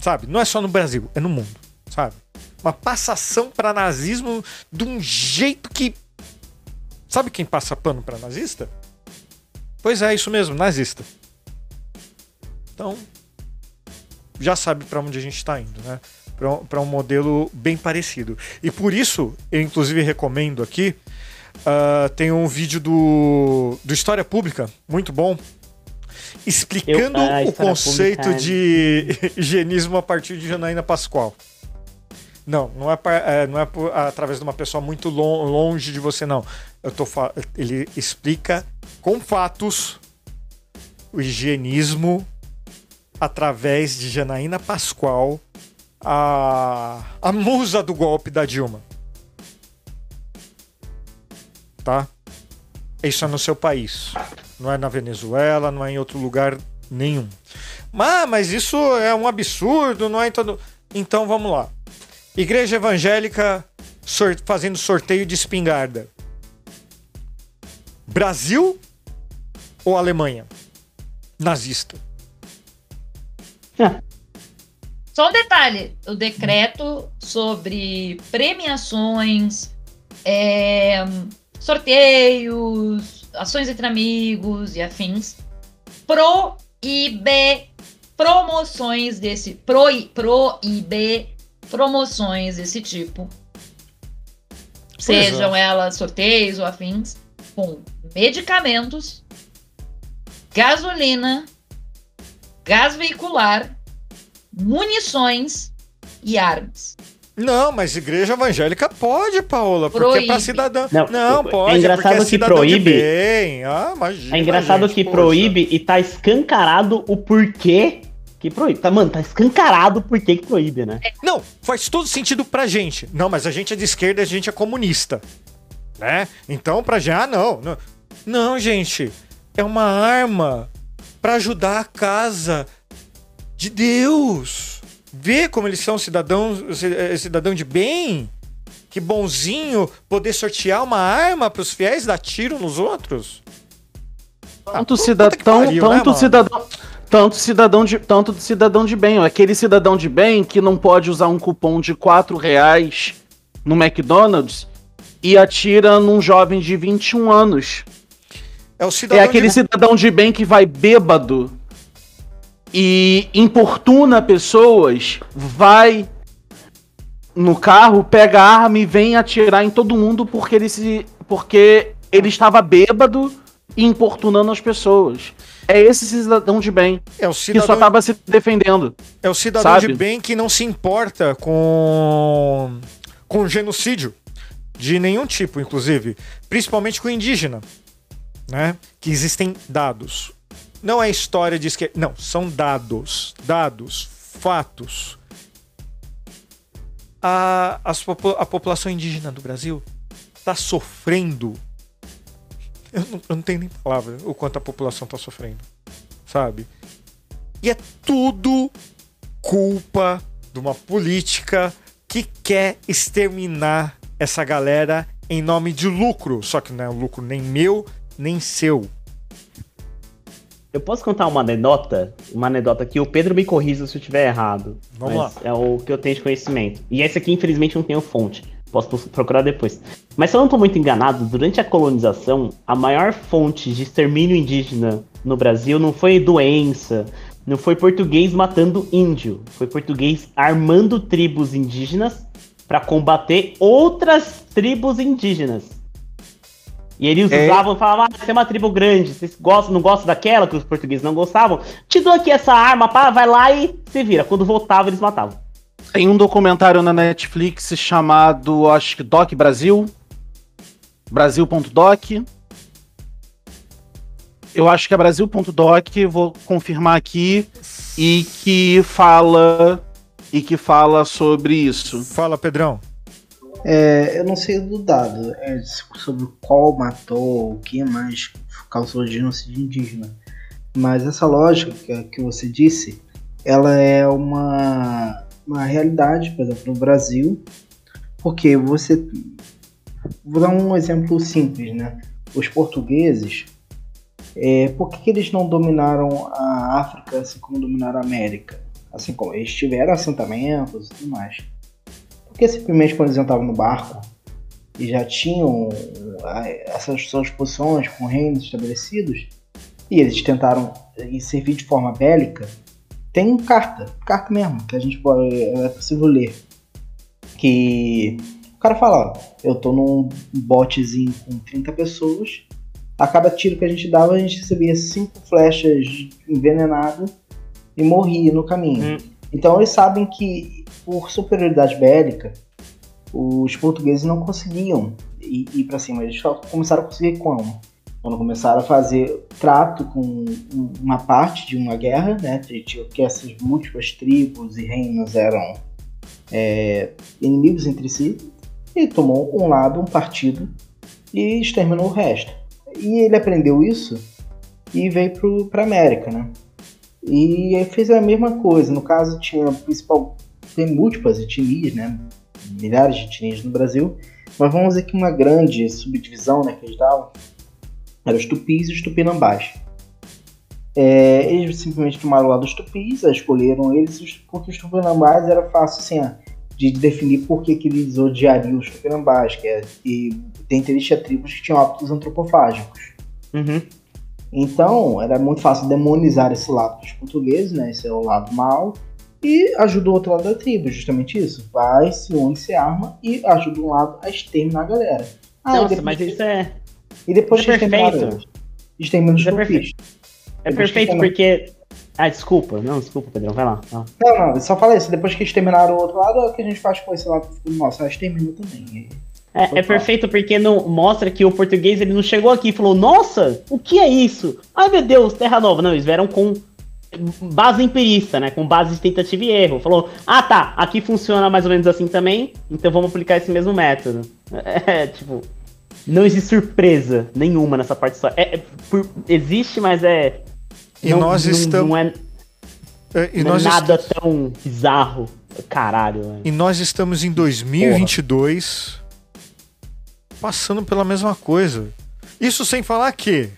Sabe? Não é só no Brasil, é no mundo. Sabe? Uma passação para nazismo de um jeito que. Sabe quem passa pano para nazista? Pois é, isso mesmo, nazista. Então, já sabe para onde a gente está indo, né? Para um modelo bem parecido. E por isso, eu inclusive recomendo aqui, uh, tem um vídeo do, do História Pública, muito bom, explicando eu, ah, o conceito pública... de <laughs> higienismo a partir de Janaína Pascoal. Não, não é, é, não é por, através de uma pessoa muito longe de você, não. Eu tô ele explica com fatos o higienismo através de Janaína Pascoal, a, a musa do golpe da Dilma. Tá? Isso é no seu país. Não é na Venezuela, não é em outro lugar nenhum. Mas, mas isso é um absurdo, não é em todo. Então vamos lá. Igreja evangélica fazendo sorteio de espingarda. Brasil ou Alemanha? Nazista. Só um detalhe: o decreto sobre premiações, é, sorteios, ações entre amigos e afins proíbe promoções desse pro, proíbe promoções desse tipo. Pois sejam é. elas sorteios ou afins, com medicamentos, gasolina, gás veicular, munições e armas. Não, mas igreja evangélica pode, Paola, porque proíbe. é pra cidadão. Não, não pode. É engraçado é que proíbe. Ah, imagina, é engraçado gente, que poxa. proíbe e tá escancarado o porquê que proíbe. Tá, mano, tá escancarado por que proíbe, né? Não, faz todo sentido pra gente. Não, mas a gente é de esquerda, a gente é comunista. Né? Então, pra gente, ah, não, não. Não, gente. É uma arma para ajudar a casa de Deus. Vê como eles são cidadãos, eh, cidadão de bem. Que bonzinho poder sortear uma arma para os fiéis dar tiro nos outros. Tanto ah, cidadão, pariu, tanto né, cidadão, tanto cidadão de, tanto cidadão de bem, aquele cidadão de bem que não pode usar um cupom de 4 reais no McDonald's e atira num jovem de 21 anos. É, o cidadão é aquele de... cidadão de bem que vai bêbado e importuna pessoas, vai no carro, pega a arma e vem atirar em todo mundo porque ele se porque ele estava bêbado e importunando as pessoas. É esse cidadão de bem é o cidadão... que só estava se defendendo. É o cidadão sabe? de bem que não se importa com com genocídio de nenhum tipo, inclusive, principalmente com indígena, né? Que existem dados. não é história de esquerda. Não, são dados. Dados, fatos. A, a, a população indígena do Brasil está sofrendo. Eu não, eu não tenho nem palavra o quanto a população está sofrendo. Sabe? E é tudo culpa de uma política que quer exterminar essa galera em nome de lucro. Só que não é um lucro nem meu, nem seu. Eu posso contar uma anedota? Uma anedota que o Pedro me corrija se eu estiver errado. Vamos lá. É o que eu tenho de conhecimento. E esse aqui, infelizmente, não tenho fonte. Posso procurar depois. Mas se eu não estou muito enganado, durante a colonização, a maior fonte de extermínio indígena no Brasil não foi doença, não foi português matando índio, foi português armando tribos indígenas para combater outras tribos indígenas. E eles é. usavam, falavam, ah, você é uma tribo grande, vocês gostam, não gostam daquela que os portugueses não gostavam? Te dou aqui essa arma, pá, vai lá e se vira. Quando voltava, eles matavam. Tem um documentário na Netflix chamado, acho que Doc Brasil. Brasil.doc. Eu acho que é Brasil.doc, vou confirmar aqui. E que fala. E que fala sobre isso. Fala, Pedrão. É, eu não sei do dado é sobre qual matou, o que mais causou genocídio indígena. Mas essa lógica que você disse, ela é uma, uma realidade, por exemplo, no Brasil, porque você. Vou dar um exemplo simples, né? Os portugueses, é, por que, que eles não dominaram a África assim como dominaram a América? Assim como eles tiveram assentamentos e tudo mais porque simplesmente quando eles entravam no barco e já tinham essas suas posições com reinos estabelecidos, e eles tentaram servir de forma bélica, tem carta, carta mesmo, que a gente pode, é possível ler. Que o cara fala, ó, eu tô num botezinho com 30 pessoas, a cada tiro que a gente dava, a gente recebia cinco flechas envenenadas e morria no caminho. Hum. Então eles sabem que por superioridade bélica, os portugueses não conseguiam ir, ir para cima. Eles só começaram a conseguir como? Quando começaram a fazer trato com uma parte de uma guerra, né, que essas múltiplas tribos e reinos eram é, inimigos entre si, ele tomou um lado, um partido, e exterminou o resto. E ele aprendeu isso e veio para a América, né? E fez a mesma coisa. No caso, tinha o principal tem múltiplas etnias, né? milhares de etnias no Brasil, mas vamos dizer que uma grande subdivisão né, que eles davam eram os tupis e os tupinambás. É, eles simplesmente tomaram lá dos tupis, escolheram eles, porque os tupinambás era fácil assim, de definir por que, que eles odiariam os tupinambás, que é, e dentre eles tinha tribos que tinham hábitos antropofágicos. Uhum. Então, era muito fácil demonizar esse lado dos portugueses, né? Esse é o lado mal, e ajuda o outro lado da tribo, justamente isso. Vai, se une, se arma e ajuda um lado a exterminar a galera. Ah, Nossa, mas isso é. E depois isso é perfeito. extermina os é perfeito. É perfeito porque. Ah, desculpa. Não, desculpa, Pedrão. Vai lá. Não, não, só falei isso. Depois que exterminaram o outro lado, é o que a gente faz com esse lado nossa, extermina também. É, é perfeito porque não, mostra que o português ele não chegou aqui e falou: Nossa, o que é isso? Ai meu Deus, Terra Nova. Não, eles vieram com base empirista, né? Com base de tentativa e erro. Falou, ah tá, aqui funciona mais ou menos assim também, então vamos aplicar esse mesmo método. <laughs> É, tipo, não existe surpresa nenhuma nessa parte só. É, é por, existe, mas é. E não, nós não, estamos. Não é, é, e não é nós é nada tão bizarro. Caralho. Né? E nós estamos em 2022 Porra. passando pela mesma coisa. Isso sem falar que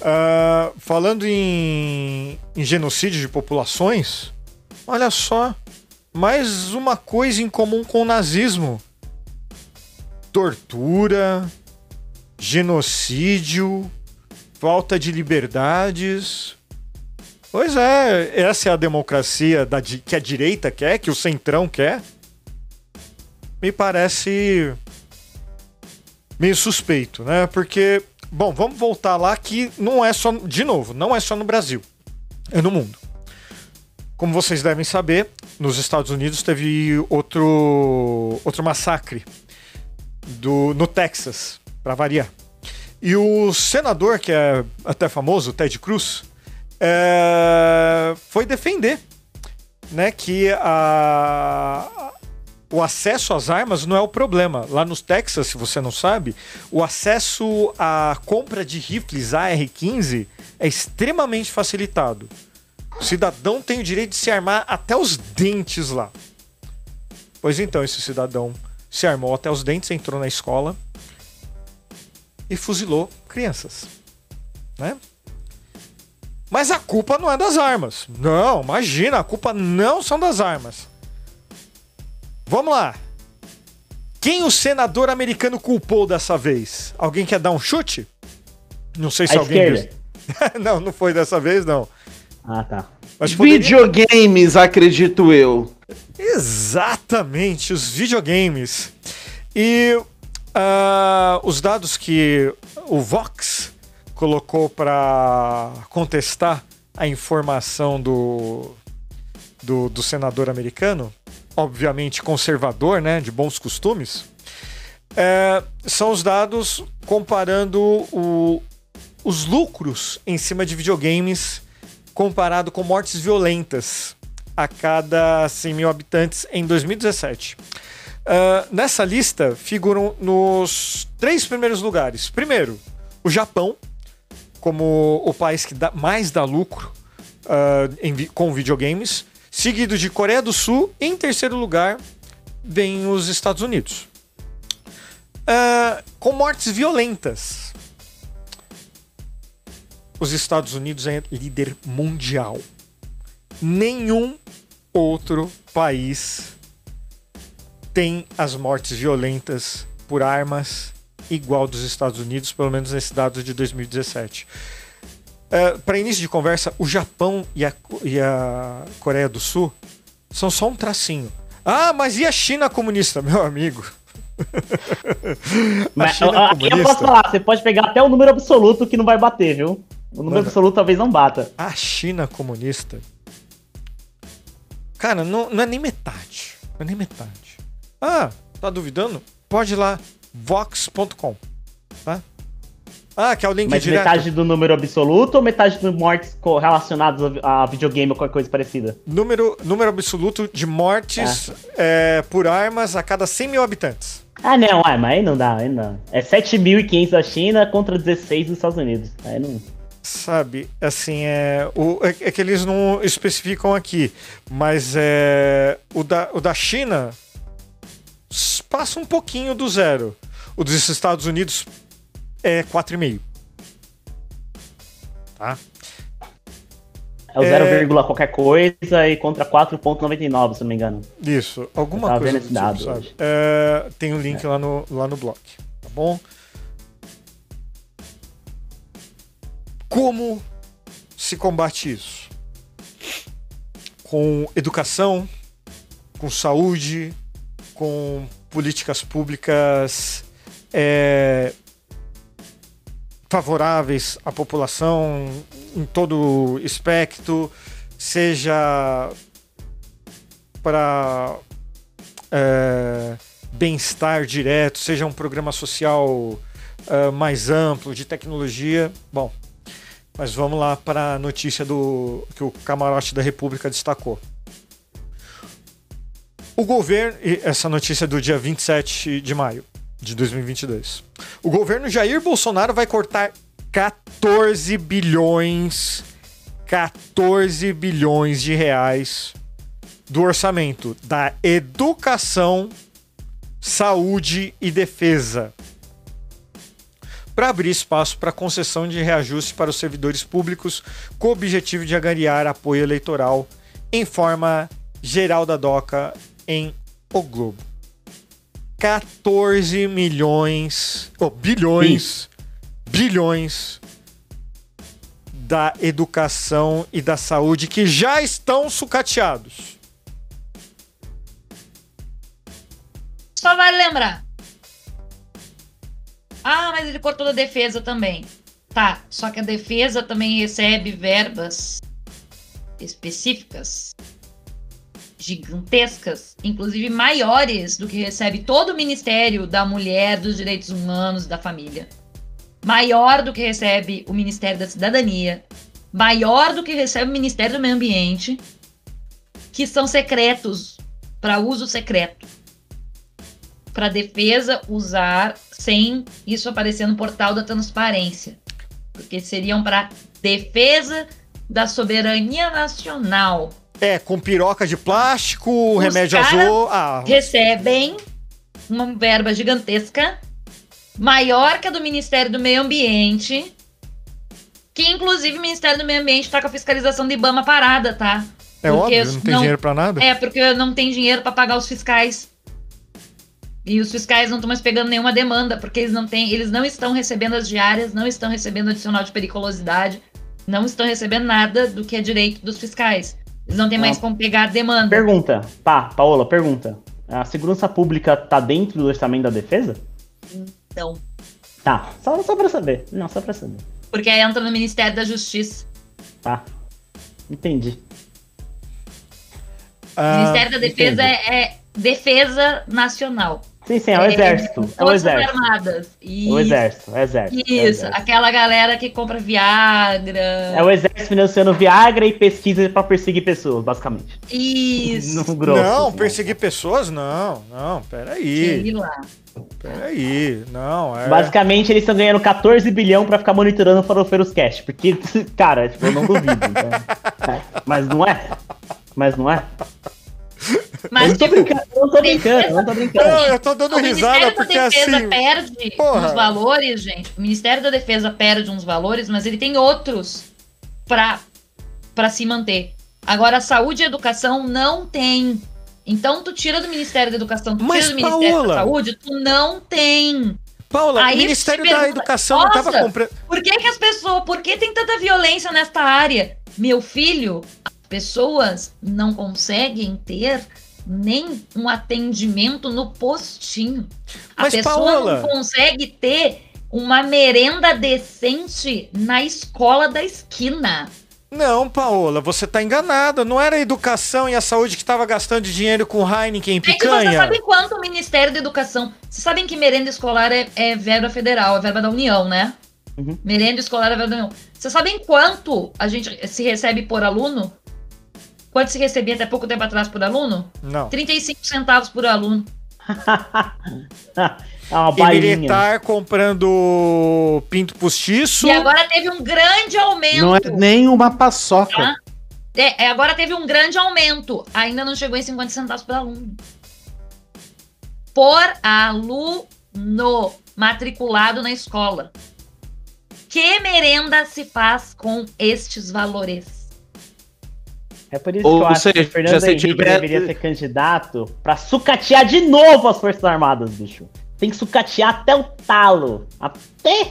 Uh, falando em, em genocídio de populações, olha só, mais uma coisa em comum com o nazismo: tortura, genocídio, falta de liberdades. Pois é, essa é a democracia da, que a direita quer, que o centrão quer. Me parece meio suspeito, né? Porque Bom, vamos voltar lá que não é só, de novo, não é só no Brasil, é no mundo. Como vocês devem saber, nos Estados Unidos teve outro, outro massacre do, no Texas, para variar. E o senador, que é até famoso, Ted Cruz, é, foi defender né, que a, o acesso às armas não é o problema. Lá nos Texas, se você não sabe, o acesso à compra de rifles AR-15 é extremamente facilitado. O cidadão tem o direito de se armar até os dentes lá. Pois então, esse cidadão se armou até os dentes, entrou na escola e fuzilou crianças, né? Mas a culpa não é das armas. Não, imagina, a culpa não são das armas. Vamos lá. Quem o senador americano culpou dessa vez? Alguém quer dar um chute? Não sei se a alguém. <laughs> não, não foi dessa vez, não. Ah, tá. Mas poderia... Videogames, acredito eu. Exatamente, os videogames. E uh, os dados que o Vox colocou para contestar a informação do, do, do, senador americano, obviamente conservador, né, de bons costumes, é, são os dados comparando o, os lucros em cima de videogames comparado com mortes violentas a cada 100 mil habitantes em 2017. Uh, ah, nessa lista figuram nos três primeiros lugares. Primeiro, o Japão, como o país que dá, mais dá lucro uh, em, com videogames, seguido de Coreia do Sul. Em terceiro lugar, vem os Estados Unidos. Uh, com mortes violentas. Os Estados Unidos é líder mundial. Nenhum outro país tem as mortes violentas por armas igual dos Estados Unidos, pelo menos nesses dados de 2017. Uh, Para início de conversa, o Japão e a, e a Coreia do Sul são só um tracinho. Ah, mas e a China comunista, meu amigo? <laughs> mas, aqui eu posso falar, você pode pegar até o número absoluto que não vai bater, viu? O número Mano, absoluto talvez não bata. A China comunista. Cara, não, não é nem metade. Não é nem metade. Ah, tá duvidando? Pode ir lá vox.com. Tá? Ah, que é o link Mas direto. metade do número absoluto ou metade de mortes relacionadas a videogame ou qualquer coisa parecida? Número, número absoluto de mortes é. É, por armas a cada 100 mil habitantes. Ah, não, ah, mas aí não dá, aí não. É 7.500 da China contra 16 dos Estados Unidos. Aí não. Sabe, assim, é, o, é, é que eles não especificam aqui, mas é, o, da, o da China passa um pouquinho do zero. O dos Estados Unidos é 4,5. Tá? É o 0, é... qualquer coisa e contra 4,99, se não me engano. Isso, alguma coisa. Vendo esse dado tipo, é, tem o um link é. lá, no, lá no blog, tá bom? Como se combate isso? Com educação, com saúde, com políticas públicas é, favoráveis à população em todo o espectro, seja para é, bem-estar direto, seja um programa social é, mais amplo, de tecnologia. Bom, mas vamos lá para a notícia do que o camarote da República destacou. O governo, essa notícia é do dia 27 de maio de 2022. O governo Jair Bolsonaro vai cortar 14 bilhões 14 bilhões de reais do orçamento da educação, saúde e defesa para abrir espaço para concessão de reajuste para os servidores públicos com o objetivo de agariar apoio eleitoral em forma geral da DOCA em O Globo. 14 milhões, oh, bilhões, bilhões da educação e da saúde que já estão sucateados. Só vale lembrar. Ah, mas ele cortou da defesa também. Tá, só que a defesa também recebe verbas específicas gigantescas, inclusive maiores do que recebe todo o Ministério da Mulher, dos Direitos Humanos da Família. Maior do que recebe o Ministério da Cidadania, maior do que recebe o Ministério do Meio Ambiente, que são secretos, para uso secreto. Para defesa usar sem isso aparecer no portal da transparência. Porque seriam para defesa da soberania nacional. É, com piroca de plástico, Os remédio azul. Ah. Recebem uma verba gigantesca, maior que a do Ministério do Meio Ambiente, que inclusive o Ministério do Meio Ambiente está com a fiscalização de Ibama parada, tá? É porque óbvio, não tem não, dinheiro para nada. É, porque não tem dinheiro para pagar os fiscais. E os fiscais não estão mais pegando nenhuma demanda, porque eles não têm, eles não estão recebendo as diárias, não estão recebendo adicional de periculosidade, não estão recebendo nada do que é direito dos fiscais. Eles não têm mais ah. como pegar a demanda. Pergunta, pá, Paola, pergunta. A segurança pública tá dentro do orçamento da defesa? Não. Tá, só, só pra saber. Não, só pra saber. Porque aí entra no Ministério da Justiça. Tá. Entendi. Ah, Ministério da Defesa é, é Defesa Nacional. Sim, sim, é o é, exército. É, o exército. Armadas. Isso. O exército, o exército. Isso, é exército. aquela galera que compra Viagra. É o exército financiando Viagra e pesquisa para perseguir pessoas, basicamente. Isso. No grosso, não, assim. perseguir pessoas, não, não, peraí. Sei lá. Peraí, não, é... Basicamente, eles estão ganhando 14 bilhão pra ficar monitorando o Farofeiros Cash. Porque, <laughs> cara, tipo, eu não duvido. Então, é. <laughs> Mas não é? Mas não é? Mas, eu tô tipo, brincando, eu tô brincando, eu tô brincando. Não, eu tô dando risada porque assim... O Ministério da Defesa perde porra. uns valores, gente. O Ministério da Defesa perde uns valores, mas ele tem outros pra, pra se manter. Agora, saúde e educação não tem. Então, tu tira do Ministério da Educação, tu mas, tira do Ministério Paola, da Saúde, tu não tem. Paula, Aí o Ministério da Educação não tava comprando. Por que, que as pessoas. Por que tem tanta violência nesta área? Meu filho, pessoas não conseguem ter nem um atendimento no postinho. A Mas, pessoa Paola... não consegue ter uma merenda decente na escola da esquina. Não, Paola, você tá enganada. Não era a educação e a saúde que estava gastando dinheiro com Heineken e picanha. É que você sabe quanto o Ministério da Educação... Vocês sabem que merenda escolar é, é verba federal, é verba da União, né? Uhum. Merenda escolar é verba da União. Vocês sabem quanto a gente se recebe por aluno? Quanto se recebia até pouco tempo atrás por aluno? Não. 35 centavos por aluno. <laughs> é uma e militar comprando pinto postiço. E agora teve um grande aumento. Não é nem uma paçoca. Tá? É, é, agora teve um grande aumento. Ainda não chegou em 50 centavos por aluno. Por aluno matriculado na escola. Que merenda se faz com estes valores? É por isso Ou, que eu acho seja, que o Fernando Henrique tiver... deveria ser candidato pra sucatear de novo as Forças Armadas, bicho. Tem que sucatear até o talo. Até.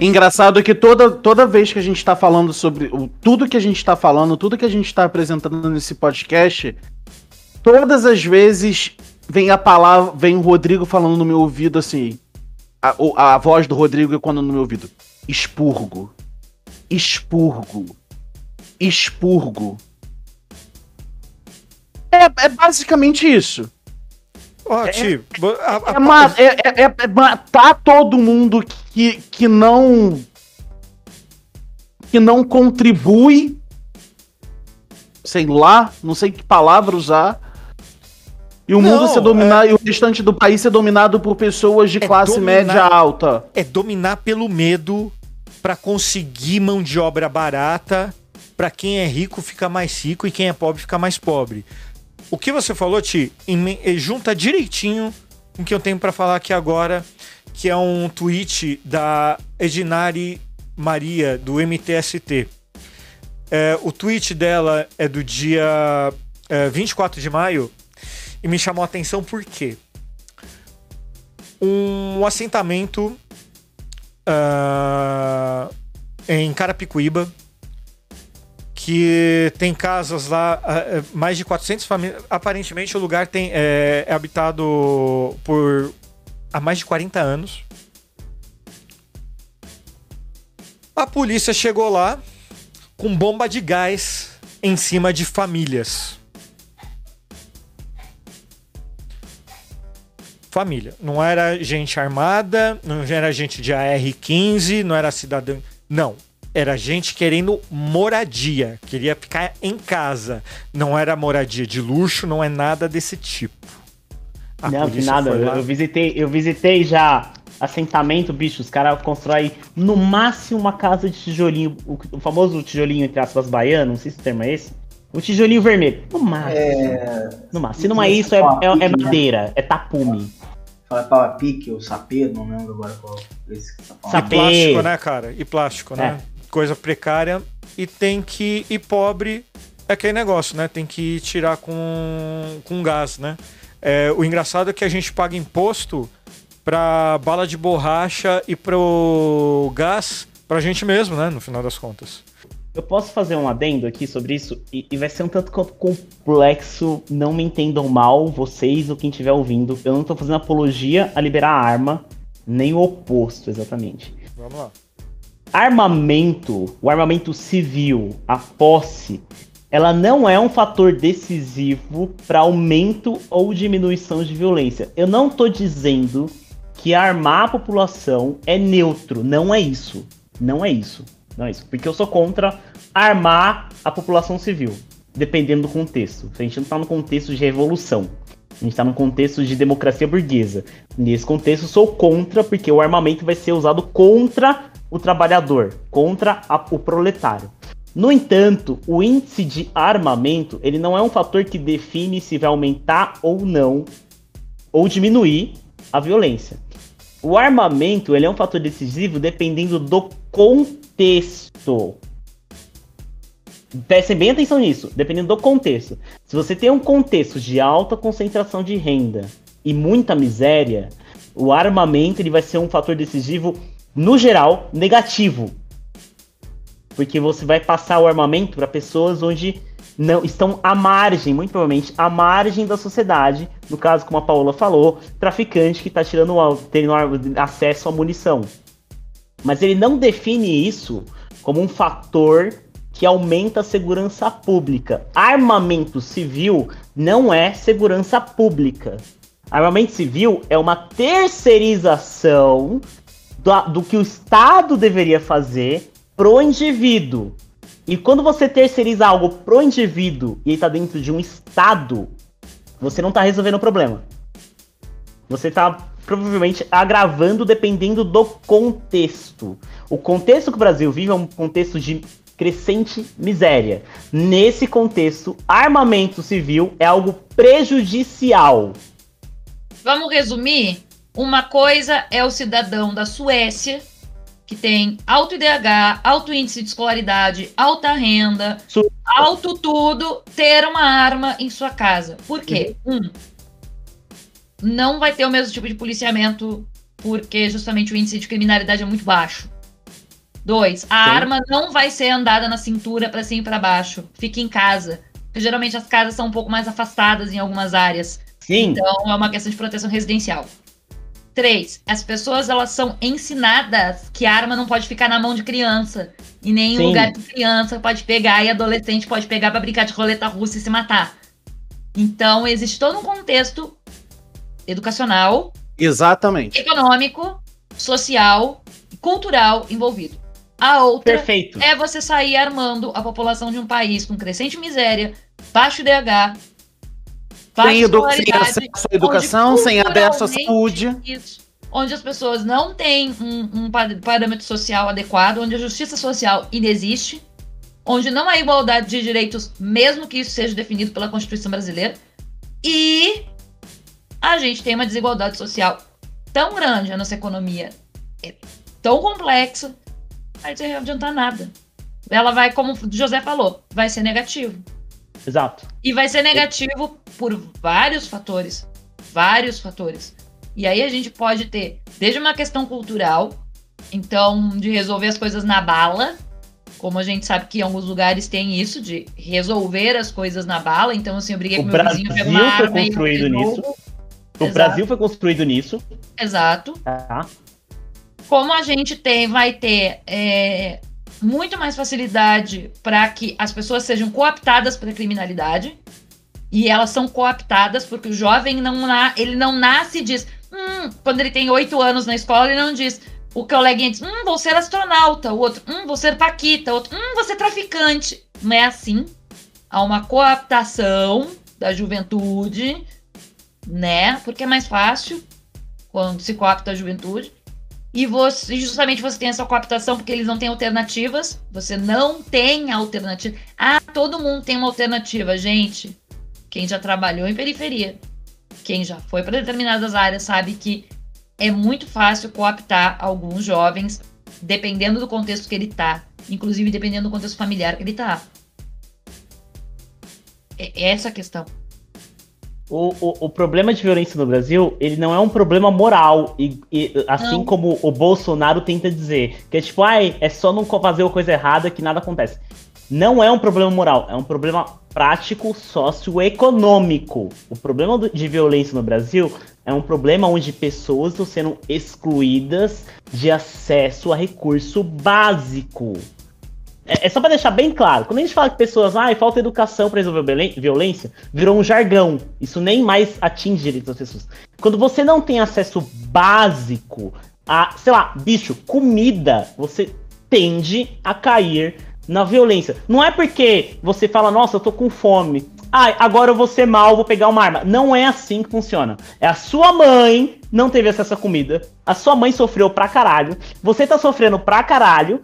Engraçado que toda, toda vez que a gente tá falando sobre o, tudo que a gente tá falando, tudo que a gente tá apresentando nesse podcast, todas as vezes vem a palavra, vem o Rodrigo falando no meu ouvido assim. A, a voz do Rodrigo é quando no meu ouvido. Expurgo expurgo. Expurgo. É, é basicamente isso. Oh, tio, é, é, é, é, matar todo mundo que, que não. que não contribui. Sei lá, não sei que palavra usar. E o não, mundo ser dominado, é... e o restante do país ser dominado por pessoas de é classe dominar, média alta. É dominar pelo medo para conseguir mão de obra barata, para quem é rico ficar mais rico e quem é pobre ficar mais pobre. O que você falou, Ti, eh, junta direitinho com o que eu tenho para falar aqui agora, que é um tweet da Edinari Maria, do MTST. É, o tweet dela é do dia é, 24 de maio e me chamou a atenção porque um assentamento uh, em Carapicuíba, que tem casas lá, uh, mais de 400 famílias. Aparentemente, o lugar tem, é, é habitado por há mais de 40 anos. A polícia chegou lá com bomba de gás em cima de famílias. Família. Não era gente armada, não era gente de AR-15, não era cidadão. Não. Era gente querendo moradia, queria ficar em casa. Não era moradia de luxo, não é nada desse tipo. A não, nada. Eu, eu, visitei, eu visitei já assentamento, bicho. Os caras constroem no máximo uma casa de tijolinho, o, o, famoso tijolinho entre aspas baiano, não sei se o termo é esse. O tijolinho vermelho. No máximo. É... No máximo. Se não é isso, é, é, é, madeira, né? é tapume. Fala pau a pique ou sapê, não lembro agora qual esse que tá E plástico, né, cara? E plástico, né? É. Coisa precária. E tem que. E pobre é aquele negócio, né? Tem que tirar com, com gás, né? É, o engraçado é que a gente paga imposto pra bala de borracha e pro gás pra gente mesmo, né? No final das contas. Eu posso fazer um adendo aqui sobre isso e, e, vai ser um tanto quanto complexo. Não me entendam mal, vocês ou quem estiver ouvindo. Eu não tô fazendo apologia a liberar arma, nem o oposto, exatamente. Vamos lá. Armamento, o armamento civil, a posse, ela não é um fator decisivo para aumento ou diminuição de violência. Eu não tô dizendo que armar a população é neutro, não é isso. Não é isso. Não é isso. Porque eu sou contra armar a população civil, dependendo do contexto. A gente não está no contexto de revolução. A gente está no contexto de democracia burguesa. Nesse contexto, sou contra, porque o armamento vai ser usado contra o trabalhador, contra a, o proletário. No entanto, o índice de armamento ele não é um fator que define se vai aumentar ou não, ou diminuir a violência. O armamento ele é um fator decisivo dependendo do contexto. Prestem bem atenção nisso, dependendo do contexto. Se você tem um contexto de alta concentração de renda e muita miséria, o armamento ele vai ser um fator decisivo, no geral, negativo. Porque você vai passar o armamento para pessoas onde não estão à margem, muito provavelmente à margem da sociedade. No caso, como a Paola falou, traficante que está tirando tendo acesso à munição. Mas ele não define isso como um fator que aumenta a segurança pública. Armamento civil não é segurança pública. Armamento civil é uma terceirização do, do que o Estado deveria fazer pro indivíduo. E quando você terceiriza algo pro indivíduo e está dentro de um Estado, você não está resolvendo o problema. Você está provavelmente agravando dependendo do contexto. O contexto que o Brasil vive é um contexto de crescente miséria. Nesse contexto, armamento civil é algo prejudicial. Vamos resumir? Uma coisa é o cidadão da Suécia, que tem alto IDH, alto índice de escolaridade, alta renda, alto tudo, ter uma arma em sua casa. Por quê? Uhum. Um, não vai ter o mesmo tipo de policiamento porque justamente o índice de criminalidade é muito baixo. Dois, a Sim. arma não vai ser andada na cintura para cima e para baixo. Fique em casa. Porque geralmente as casas são um pouco mais afastadas em algumas áreas. Sim. Então é uma questão de proteção residencial. Três, as pessoas elas são ensinadas que a arma não pode ficar na mão de criança. E nem em lugar de criança pode pegar e adolescente pode pegar para brincar de roleta russa e se matar. Então existe todo um contexto educacional, exatamente, econômico, social, cultural envolvido. A outra Perfeito. é você sair armando a população de um país com crescente miséria, baixo DH, sem, edu sem acesso à educação, sem acesso à saúde. Isso, onde as pessoas não têm um, um parâmetro social adequado, onde a justiça social inexiste, onde não há igualdade de direitos, mesmo que isso seja definido pela Constituição brasileira, e a gente tem uma desigualdade social tão grande, a nossa economia é tão complexa, aí não vai adiantar nada. Ela vai, como o José falou, vai ser negativo. Exato. E vai ser negativo por vários fatores. Vários fatores. E aí a gente pode ter desde uma questão cultural, então, de resolver as coisas na bala, como a gente sabe que em alguns lugares tem isso, de resolver as coisas na bala. Então, assim, eu briguei o com meu vizinho, pego uma arma foi construído nisso. O Exato. Brasil foi construído nisso. Exato. Tá. Como a gente tem, vai ter é, muito mais facilidade para que as pessoas sejam cooptadas pela criminalidade. E elas são cooptadas porque o jovem não, ele não nasce e diz. Hum, quando ele tem oito anos na escola, ele não diz. o coleguinha diz, hum, vou ser astronauta, o outro, hum, vou ser paquita, o outro, hum, vou ser traficante. Não é assim. Há uma coaptação da juventude, né? Porque é mais fácil quando se coapta a juventude. E você, justamente você tem essa coaptação porque eles não têm alternativas. Você não tem alternativa. Ah, todo mundo tem uma alternativa, gente. Quem já trabalhou em periferia, quem já foi para determinadas áreas, sabe que é muito fácil coaptar alguns jovens, dependendo do contexto que ele tá, inclusive dependendo do contexto familiar que ele tá. É essa a questão. O, o, o, problema de violência no Brasil, ele não é um problema moral, e, e assim não. como o Bolsonaro tenta dizer, que é tipo, ai, é só não fazer a coisa errada que nada acontece. Não é um problema moral, é um problema prático socioeconômico. O problema de violência no Brasil é um problema onde pessoas estão sendo excluídas de acesso a recurso básico. É, é só para deixar bem claro. Quando a gente fala que pessoas, ah, falta educação para resolver violência, virou um jargão. Isso nem mais atinge direitos das pessoas. Quando você não tem acesso básico a, sei lá, bicho, comida, você tende a cair na violência. Não é porque você fala, nossa, eu tô com fome. Ah, agora eu vou ser mal, vou pegar uma arma. Não é assim que funciona. É a sua mãe não teve acesso à comida. A sua mãe sofreu pra caralho. Você tá sofrendo pra caralho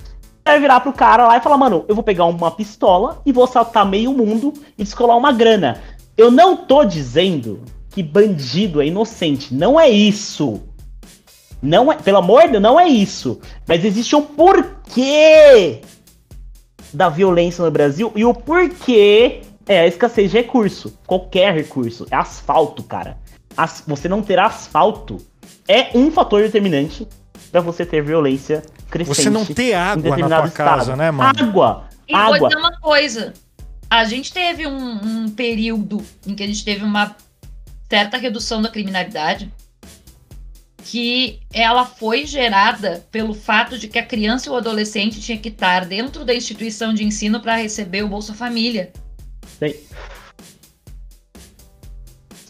vai virar pro cara lá e falar, mano, eu vou pegar uma pistola e vou assaltar meio mundo e descolar uma grana. Eu não tô dizendo que bandido é inocente. Não é isso. Não é, pelo amor de Deus, não é isso. Mas existe um porquê da violência no Brasil e o porquê é a escassez de recurso. Qualquer recurso. É asfalto, cara. As, você não ter asfalto é um fator determinante para você ter violência crescente. Você não ter água na tua casa, né, mano? Água! E água. vou dizer uma coisa. A gente teve um, um período em que a gente teve uma certa redução da criminalidade que ela foi gerada pelo fato de que a criança ou adolescente tinha que estar dentro da instituição de ensino para receber o Bolsa Família. Sim.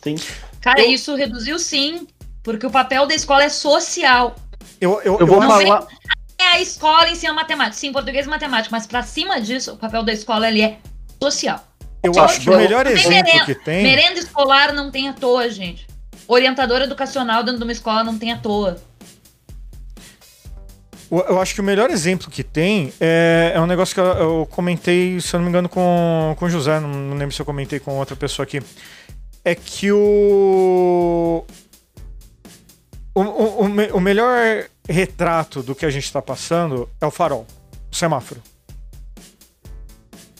Sim. Cara, eu... isso reduziu sim, porque o papel da escola é social. Eu, eu, eu vou falar. É a escola ensina matemática. Sim, português e matemática, mas para cima disso, o papel da escola ele é social. Eu social. acho que o melhor exemplo merenda, que tem. Merenda escolar não tem à toa, gente. Orientador educacional dentro de uma escola não tem à toa. Eu acho que o melhor exemplo que tem é, é um negócio que eu, eu, comentei, se eu não me engano, com, com o José, não, não lembro se eu comentei com outra pessoa aqui. É que o, o, o, o melhor retrato do que a gente está passando é o farol, o semáforo.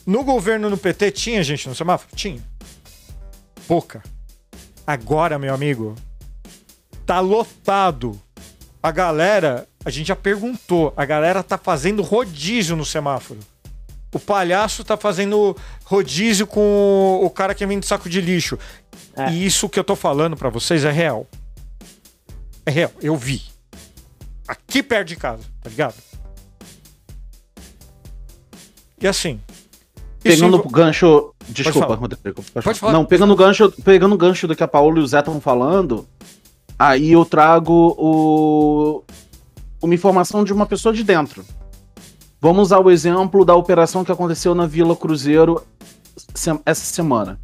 No governo no PT tinha gente no semáforo? Tinha. Pouca. Agora, meu amigo, tá lotado. A galera, a gente já perguntou, a galera tá fazendo rodízio no semáforo. O palhaço tá fazendo rodízio com o cara que vem de saco de lixo. É. E isso que eu tô falando para vocês é real. É real, eu vi. Aqui perto de casa, tá ligado? E assim. Pegando o gancho. Desculpa, Rodrigo. Pode, pode falar. Não, pegando o gancho, pegando o gancho do que a Paulo e o Zé estão falando, aí eu trago o, uma informação de uma pessoa de dentro. Vamos usar o exemplo da operação que aconteceu na Vila Cruzeiro essa semana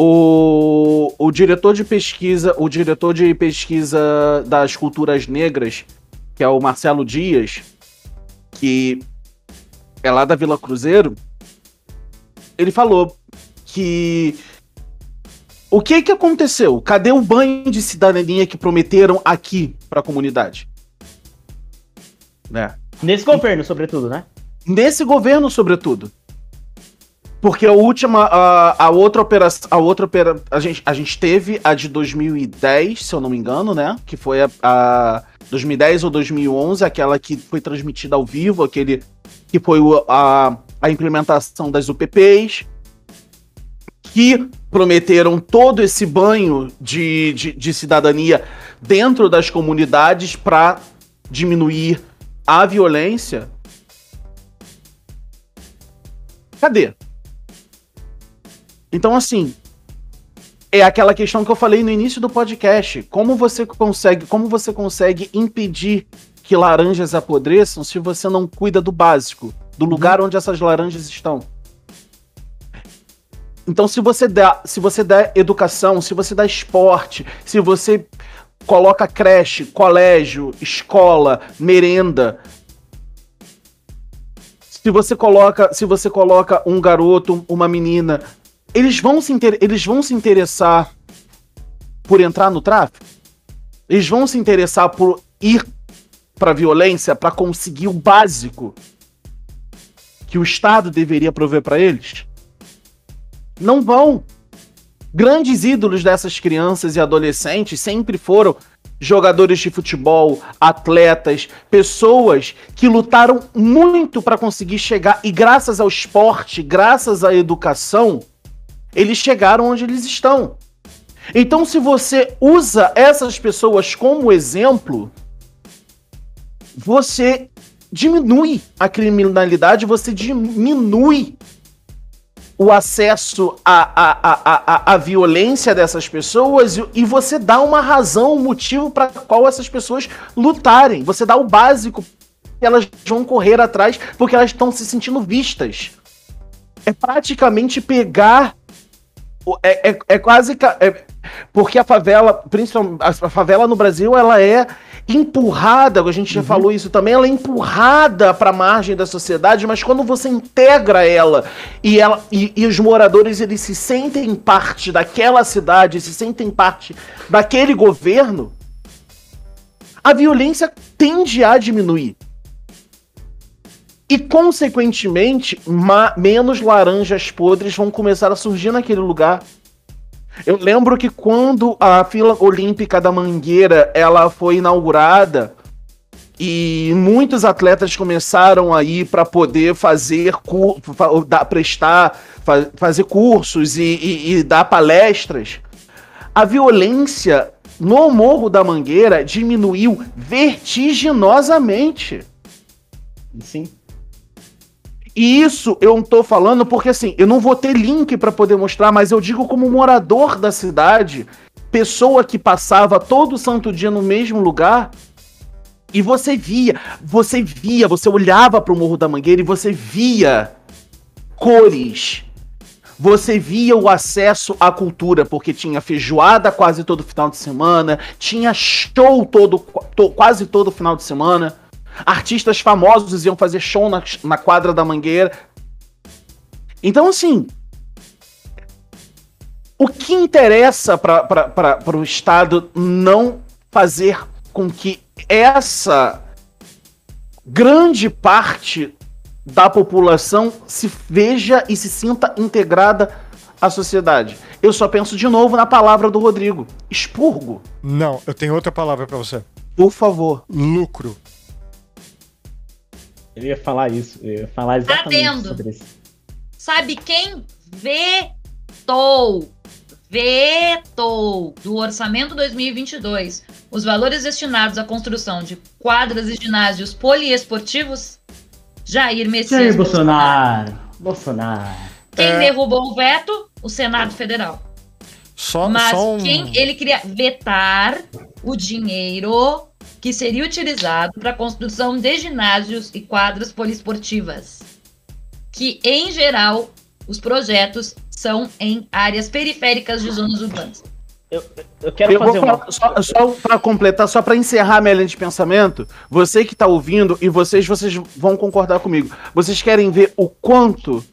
o, o diretor de pesquisa, o diretor de pesquisa das culturas negras, que é o Marcelo Dias, que é lá da Vila Cruzeiro, ele falou que o que que aconteceu? Cadê o banho de cidadania que prometeram aqui para a comunidade? Né? Nesse governo, sobretudo, né? Nesse governo, sobretudo. Porque a última, a, a outra operação, a outra opera, a gente, a gente teve a de 2010, se eu não me engano, né? Que foi a, a 2010 ou 2011, aquela que foi transmitida ao vivo, aquele que foi a, a implementação das UPPs, que prometeram todo esse banho de, de, de cidadania dentro das comunidades para diminuir a violência. Cadê? Então, assim, é aquela questão que eu falei no início do podcast. Como você consegue, como você consegue impedir que laranjas apodreçam se você não cuida do básico, do lugar onde essas laranjas estão. Então, se você der, se você der educação, se você dá esporte, se você coloca creche, colégio, escola, merenda, se você coloca, se você coloca um garoto, uma menina, eles vão se, inter... eles vão se interessar por entrar no tráfico? Eles vão se interessar por ir para violência para conseguir o básico que o Estado deveria prover para eles? Não vão. Grandes ídolos dessas crianças e adolescentes sempre foram jogadores de futebol, atletas, pessoas que lutaram muito para conseguir chegar e graças ao esporte, graças à educação, eles chegaram onde eles estão. Então, se você usa essas pessoas como exemplo, você diminui a criminalidade, você diminui o acesso à, à, à, à, violência dessas pessoas e, e você dá uma razão, um motivo para qual essas pessoas lutarem. Você dá o básico elas vão correr atrás porque elas estão se sentindo vistas. É praticamente pegar. É, é, é quase. É, porque a favela, principalmente a favela no Brasil, ela é empurrada, a gente já uhum. falou isso também, ela é empurrada para a margem da sociedade, mas quando você integra ela e, ela e, e, os moradores eles se sentem parte daquela cidade, se sentem parte daquele governo, a violência tende a diminuir. E, consequentemente, menos laranjas podres vão começar a surgir naquele lugar. Eu lembro que quando a fila olímpica da Mangueira ela foi inaugurada e muitos atletas começaram aí para poder fazer prestar, fazer cursos e, e, e dar palestras, a violência no Morro da Mangueira diminuiu vertiginosamente. Sim. E isso eu não tô falando porque assim, eu não vou ter link para poder mostrar, mas eu digo como morador da cidade, pessoa que passava todo santo dia no mesmo lugar, e você via, você via, você olhava para o Morro da Mangueira e você via cores. Você via o acesso à cultura, porque tinha feijoada quase todo final de semana, tinha show todo, to, quase todo final de semana Artistas famosos iam fazer show na, na quadra da Mangueira. Então, assim. O que interessa para o Estado não fazer com que essa grande parte da população se veja e se sinta integrada à sociedade. Eu só penso de novo na palavra do Rodrigo: expurgo. Não, eu tenho outra palavra para você. Por favor. Lucro. Eu ia falar isso, eu ia falar exatamente Atendo. sobre isso. Sabe quem vetou, vetou do orçamento 2022 os valores destinados à construção de quadras e ginásios poliesportivos? Jair Messias Jair Bolsonaro. Bolsonaro. Quem é... derrubou o veto? O Senado Federal. Só, Mas só um... quem ele queria vetar o dinheiro que seria utilizado para a construção de ginásios e quadras poliesportivas, que, em geral, os projetos são em áreas periféricas de zonas urbanas. Eu, eu quero eu fazer uma... Só, só para completar, só para encerrar minha linha de pensamento, você que está ouvindo e vocês, vocês vão concordar comigo. Vocês querem ver o quanto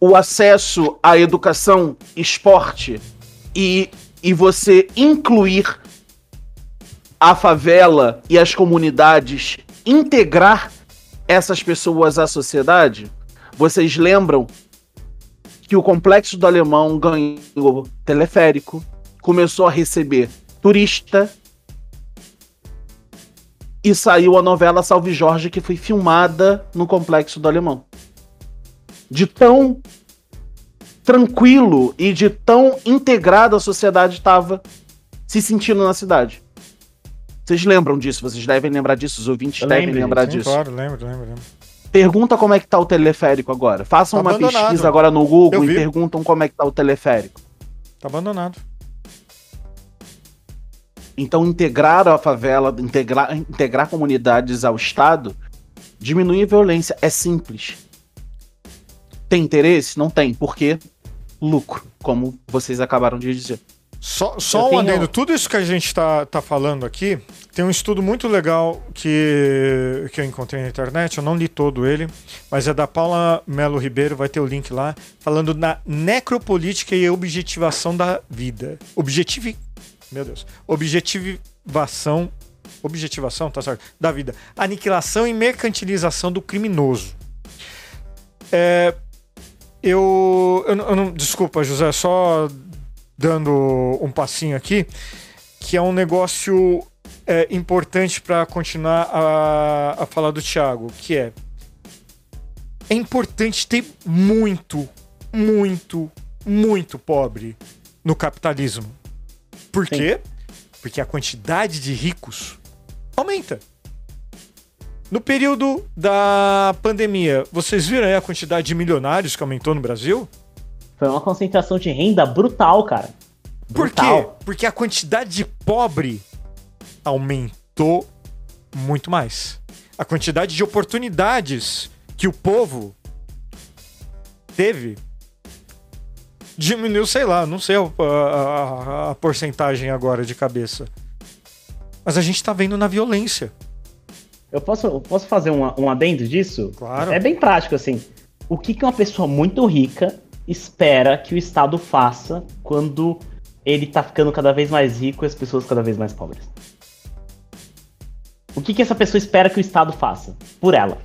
o acesso à educação, esporte e, e você incluir a favela e as comunidades integrar essas pessoas à sociedade? Vocês lembram que o Complexo do Alemão ganhou teleférico, começou a receber turista e saiu a novela Salve Jorge que foi filmada no Complexo do Alemão. De tão tranquilo e de tão integrado a sociedade estava se sentindo na cidade. Vocês lembram disso? Vocês devem lembrar disso, os ouvintes Eu devem lembro, lembrar sim, disso. Claro, lembro, lembro, lembro. Pergunta como é que tá o teleférico agora. Façam tá uma pesquisa agora no Google e perguntam como é que tá o teleférico. Tá abandonado. Então, integrar a favela, integrar, integrar comunidades ao Estado, diminui a violência. É simples. Tem interesse? Não tem. Por quê? Lucro, como vocês acabaram de dizer. Só, só um adendo, tudo isso que a gente está tá falando aqui, tem um estudo muito legal que, que eu encontrei na internet, eu não li todo ele, mas é da Paula Melo Ribeiro, vai ter o link lá, falando da necropolítica e objetivação da vida. Objetivo. Meu Deus. Objetivação. Objetivação, tá certo? Da vida. Aniquilação e mercantilização do criminoso. É, eu, eu, eu não. Desculpa, José, só dando um passinho aqui, que é um negócio é, importante para continuar a, a falar do Thiago, que é é importante ter muito, muito, muito pobre no capitalismo. Por Sim. quê? Porque a quantidade de ricos aumenta. No período da pandemia, vocês viram aí a quantidade de milionários que aumentou no Brasil? Foi uma concentração de renda brutal, cara. Brutal. Por quê? Porque a quantidade de pobre aumentou muito mais. A quantidade de oportunidades que o povo teve diminuiu, sei lá, não sei a, a, a, porcentagem agora de cabeça. Mas a gente tá vendo na violência. Eu posso, posso fazer um, um adendo disso? Claro. É bem prático, assim. O que, que uma pessoa muito rica espera que o Estado faça quando ele tá ficando cada vez mais rico e as pessoas cada vez mais pobres. O que, que essa pessoa espera que o Estado faça por ela?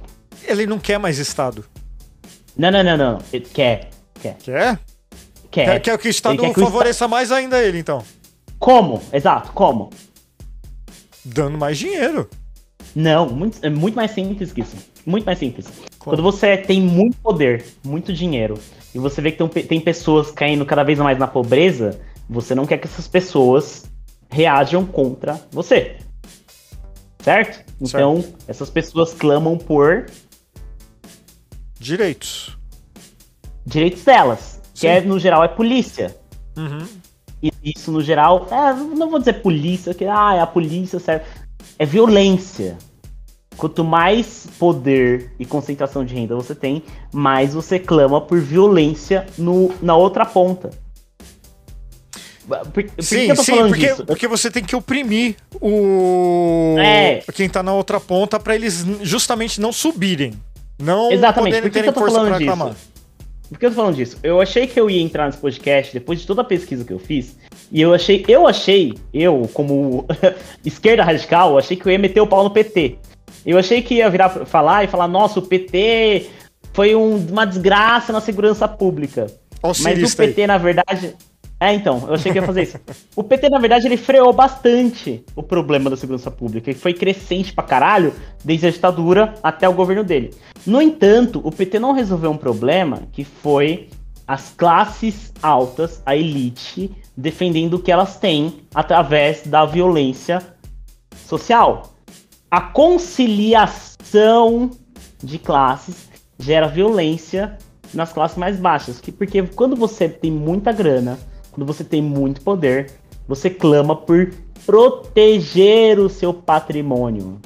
Ele não quer mais Estado. Não, não, não, não. Ele quer. Quer? Quer? Quer. Quer, que o Estado que favoreça o mais ainda ele, então. Como? Exato, como? Dando mais dinheiro. Não, muito, é muito mais simples que isso. Muito mais simples. Quando você tem muito poder, muito dinheiro, e você vê que tem, tem pessoas caindo cada vez mais na pobreza, você não quer que essas pessoas reajam contra você. Certo? Então, certo. essas pessoas clamam por direitos. Direitos delas. Sim. Que é, no geral é polícia. Uhum. E isso no geral, é, não vou dizer polícia, que ah, é a polícia serve. É violência. Quanto mais poder e concentração de renda você tem, mais você clama por violência no, na outra ponta. Por, por sim, sim, porque, disso? porque você tem que oprimir o é. quem tá na outra ponta para eles justamente não subirem. Não Exatamente, por que, que eu tô falando disso? Por que eu tô falando disso? Eu achei que eu ia entrar nesse podcast depois de toda a pesquisa que eu fiz. E eu achei, eu achei, eu, como <laughs> esquerda radical, achei que eu ia meter o pau no PT. Eu achei que ia virar falar e falar, nossa, o PT foi um, uma desgraça na segurança pública. Mas o PT, aí. na verdade. É, então, eu achei que ia fazer isso. O PT, na verdade, ele freou bastante o problema da segurança pública, e foi crescente pra caralho desde a ditadura até o governo dele. No entanto, o PT não resolveu um problema que foi as classes altas, a elite, defendendo o que elas têm através da violência social. A conciliação de classes gera violência nas classes mais baixas, porque quando você tem muita grana, quando você tem muito poder, você clama por proteger o seu patrimônio.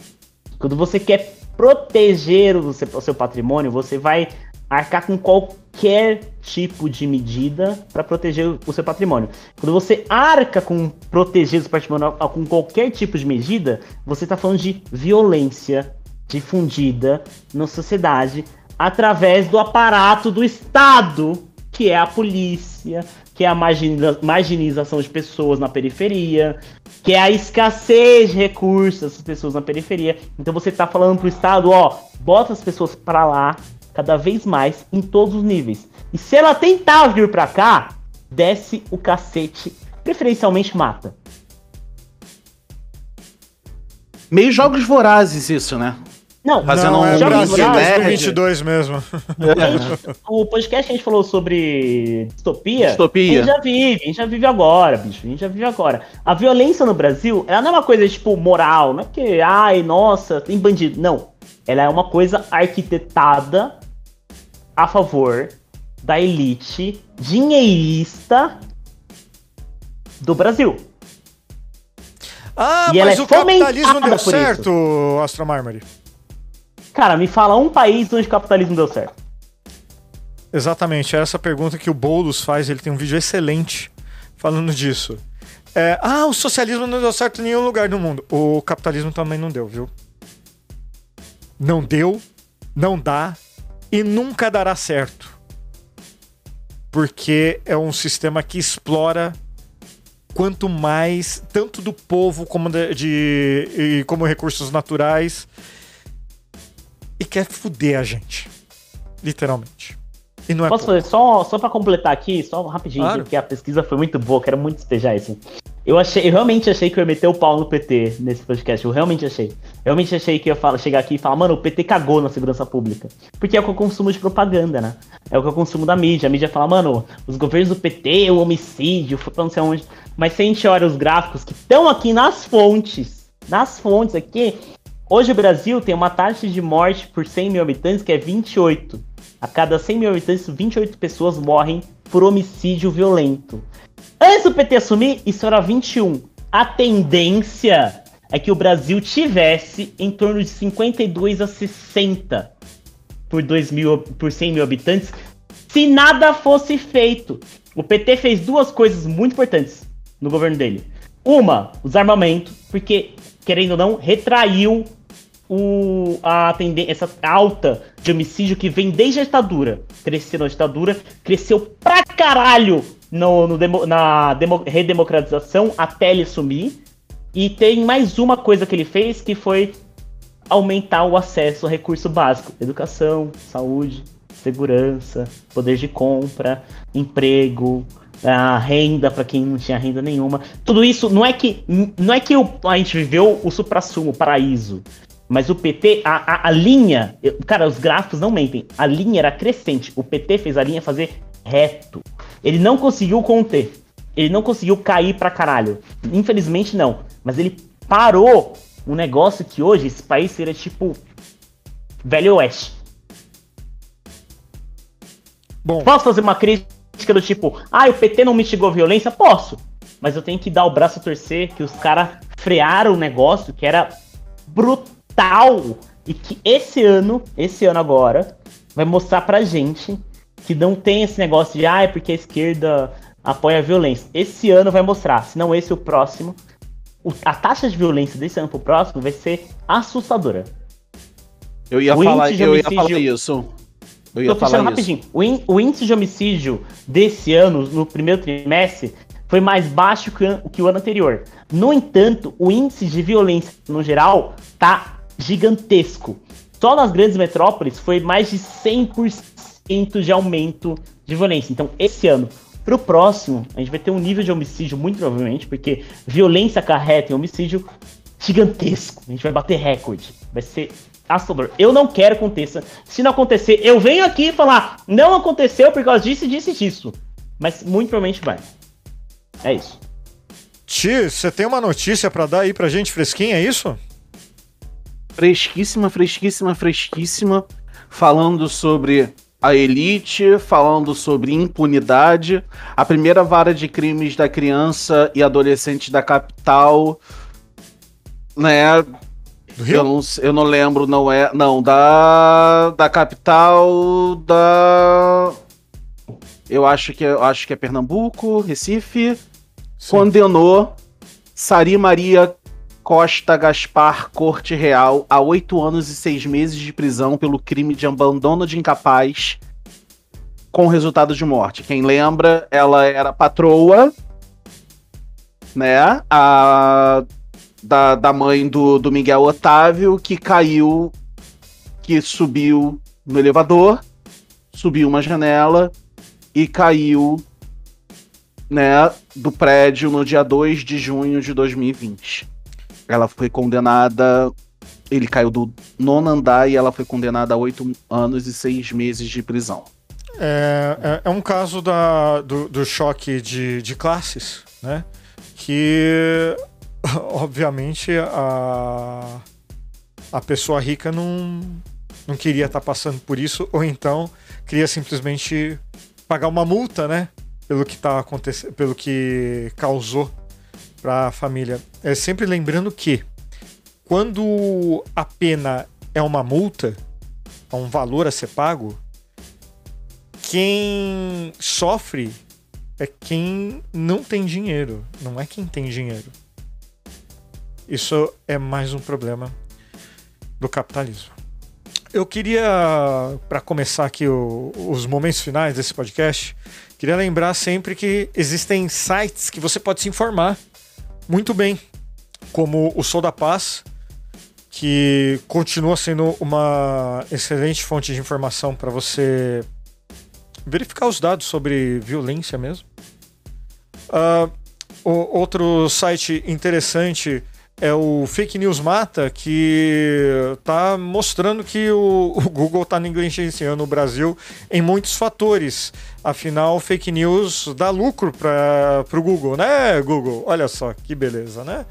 Quando você quer proteger o seu, patrimônio, você vai arcar com qualquer tipo de medida para proteger o seu patrimônio. Quando você arca com proteger o patrimônio com qualquer tipo de medida, você está falando de violência difundida na sociedade através do aparato do Estado, que é a polícia, que é a marginalização de pessoas na periferia, que é a escassez de recursos dessas pessoas na periferia. Então você está falando pro Estado, ó, bota as pessoas para lá cada vez mais em todos os níveis. E se ela tentar vir para cá, desce o cacete, preferencialmente mata. Meio jogos vorazes isso, né? Não, fazendo não, um é Brasil Nerd. 22 mesmo. <laughs> o podcast que a gente falou sobre distopia, distopia, a gente já vive, a gente já vive agora, bicho, a gente já vive agora. A violência no Brasil, ela não é uma coisa, tipo, moral, não é porque, ai, nossa, tem bandido. Não. Ela é uma coisa arquitetada a favor da elite dinheirista do Brasil. Ah, e mas é o capitalismo deu certo, Astro Marmory. Cara, me fala um país onde o capitalismo deu certo. Exatamente, é essa pergunta que o Boulos faz, ele tem um vídeo excelente falando disso. É, ah, o socialismo não deu certo em nenhum lugar do mundo. O capitalismo também não deu, viu? Não deu, não dá e nunca dará certo. Porque é um sistema que explora quanto mais, tanto do povo como de, de como recursos naturais, e quer fuder a gente. Literalmente. E não é Posso pouco. fazer só, só pra completar aqui, só rapidinho, claro. porque a pesquisa foi muito boa, quero muito despejar isso. Eu achei, eu realmente achei que eu ia meter o pau no PT nesse podcast. Eu realmente achei. Eu realmente achei que eu ia chegar aqui e falar, mano, o PT cagou na segurança pública. Porque é o que eu consumo de propaganda, né? É o que eu consumo da mídia. A mídia fala, mano, os governos do PT, o homicídio, foi pra não sei onde. Mas se a gente olha os gráficos que estão aqui nas fontes, nas fontes aqui, hoje o Brasil tem uma taxa de morte por 100 mil habitantes que é 28. A cada 100 mil habitantes, 28 pessoas morrem por homicídio violento. Antes do PT assumir, isso era 21. A tendência é que o Brasil tivesse em torno de 52 a 60 por, 2 mil, por 100 mil habitantes, se nada fosse feito. O PT fez duas coisas muito importantes no governo dele. Uma, os armamentos, porque, querendo ou não, retraiu o, a essa alta de homicídio que vem desde a ditadura. Cresceu na ditadura, cresceu pra caralho no, no demo, na demo, redemocratização até ele sumir. E tem mais uma coisa que ele fez que foi aumentar o acesso ao recurso básico: educação, saúde, segurança, poder de compra, emprego, a renda para quem não tinha renda nenhuma. Tudo isso não é que não é que a gente viveu o supra-sumo, o paraíso. Mas o PT, a, a, a, linha, cara, os gráficos não mentem. A linha era crescente. O PT fez a linha fazer reto. Ele não conseguiu conter. Ele não conseguiu cair pra caralho. Infelizmente não. Mas ele parou um negócio que hoje esse país seria tipo Velho Oeste. Bom. Posso fazer uma crítica do tipo, ah, o PT não mitigou violência? Posso. Mas eu tenho que dar o braço a torcer que os caras frearam o negócio que era brutal. E que esse ano, esse ano agora, vai mostrar pra gente que não tem esse negócio de, ah, é porque a esquerda apoia a violência. Esse ano vai mostrar, se não esse, o próximo. O, a taxa de violência desse ano pro próximo vai ser assustadora. Eu ia, falar, eu ia falar isso. Eu ia falar rapidinho. O, in, o, índice de homicídio desse ano, no primeiro trimestre, foi mais baixo que, que o ano anterior. No entanto, o índice de violência no geral tá gigantesco. Só nas grandes metrópoles foi mais de 100% de aumento de violência. Então, esse ano, para o próximo, a gente vai ter um nível de homicídio, muito provavelmente, porque violência carreta em homicídio gigantesco. A gente vai bater recorde. Vai ser assustador. Eu não quero que aconteça. Se não acontecer, eu venho aqui falar, não aconteceu por causa disso, disso e disso. Mas muito provavelmente vai. É isso. Ti, você tem uma notícia para dar aí pra gente fresquinha, é isso? Fresquíssima, fresquíssima, fresquíssima. Falando sobre a Elite, falando sobre impunidade, a primeira vara de crimes da criança e adolescente da capital, né? Eu não, eu não lembro, não é. Não, da, da capital da. Eu acho que, eu acho que é Pernambuco, Recife. Sim. Condenou Sari Maria Costa Gaspar Corte Real a oito anos e seis meses de prisão pelo crime de abandono de incapaz com resultado de morte. Quem lembra, ela era patroa, né? A, da, da mãe do, do Miguel Otávio, que caiu, que subiu no elevador, subiu uma janela e caiu né, do prédio no dia 2 de junho de 2020. Ela foi condenada. Ele caiu do nono andar e ela foi condenada a oito anos e seis meses de prisão. É, é, é um caso da, do, do choque de, de classes, né? Que, <laughs> obviamente, a, a pessoa rica não, não queria estar tá passando por isso, ou então queria simplesmente pagar uma multa, né? Pelo que tá acontecendo, pelo que causou para a família. É sempre lembrando que quando a pena é uma multa, é um valor a ser pago, quem sofre é quem não tem dinheiro, não é quem tem dinheiro. Isso é mais um problema do capitalismo. Eu queria, para começar aqui o, os momentos finais desse podcast, queria lembrar sempre que existem sites que você pode se informar muito bem, como o Sol da Paz, que continua sendo uma excelente fonte de informação para você verificar os dados sobre violência mesmo. Uh, outro site interessante é o Fake News Mata, que está mostrando que o, <laughs> o Google está negligenciando o Brasil em muitos fatores. Afinal, fake news dá lucro para o Google, né, Google? Olha só que beleza, né?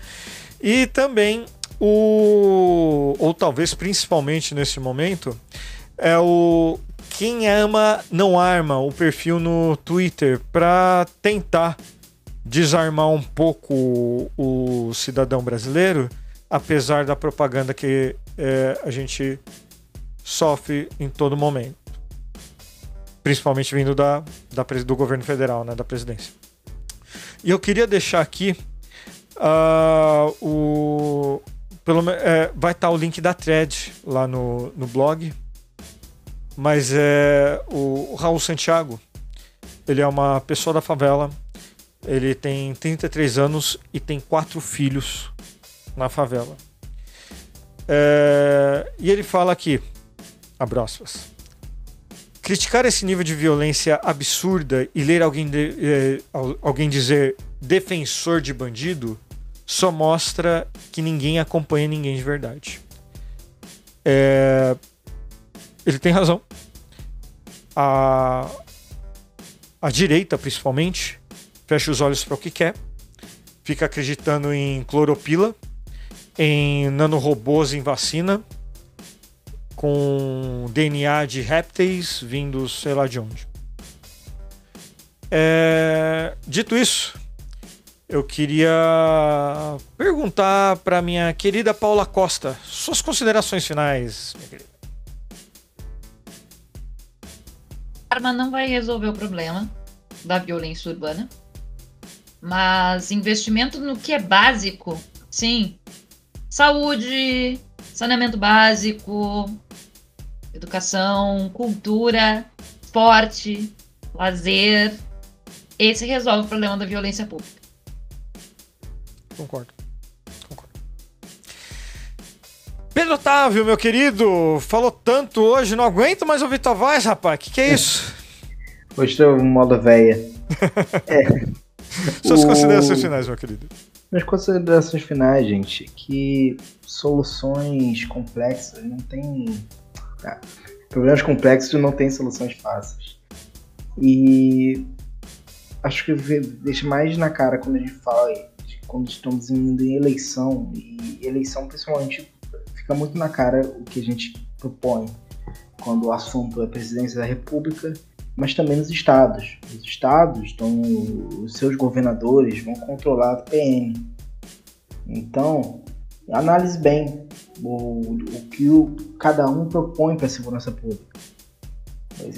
E também o. Ou talvez principalmente nesse momento, é o quem ama não arma o perfil no Twitter para tentar desarmar um pouco o cidadão brasileiro, apesar da propaganda que é, a gente sofre em todo momento, principalmente vindo da, da do governo federal, né, da presidência. E eu queria deixar aqui uh, o pelo é, vai estar o link da thread lá no, no blog mas é o, Raul Santiago. Ele é uma pessoa da favela. Ele tem 33 anos e tem quatro filhos na favela. É, e ele fala aqui, abre. Criticar esse nível de violência absurda e ler alguém, de, é, alguém dizer defensor de bandido só mostra que ninguém acompanha ninguém de verdade. É, ele tem razão. A, a direita, principalmente, fecha os olhos para o que quer, fica acreditando em cloropila, em nanorobôs em vacina, com DNA de répteis vindos sei lá de onde. É... Dito isso, eu queria perguntar para minha querida Paula Costa suas considerações finais, minha querida. arma não vai resolver o problema da violência urbana, mas investimento no que é básico, sim. Saúde, saneamento básico, educação, cultura, esporte, lazer. Esse resolve o problema da violência pública. Concordo. Pedro Otávio, meu querido, falou tanto hoje, não aguento mais ouvir tua voz, rapaz. Que que é isso? Hoje estou modo véia. é. <laughs> Suas o... considerações finais, meu querido. Minhas considerações finais, gente, que soluções complexas não tem. Ah, problemas complexos não têm soluções fáceis. E acho que deixa mais na cara quando a gente fala quando estamos indo em eleição, e eleição principalmente fica muito na cara o que a gente propõe quando o assunto é presidência da República, mas também nos estados. Os estados estão, os seus governadores vão controlar a PM. Então, analise bem o, o que o, cada um propõe para a segurança pública.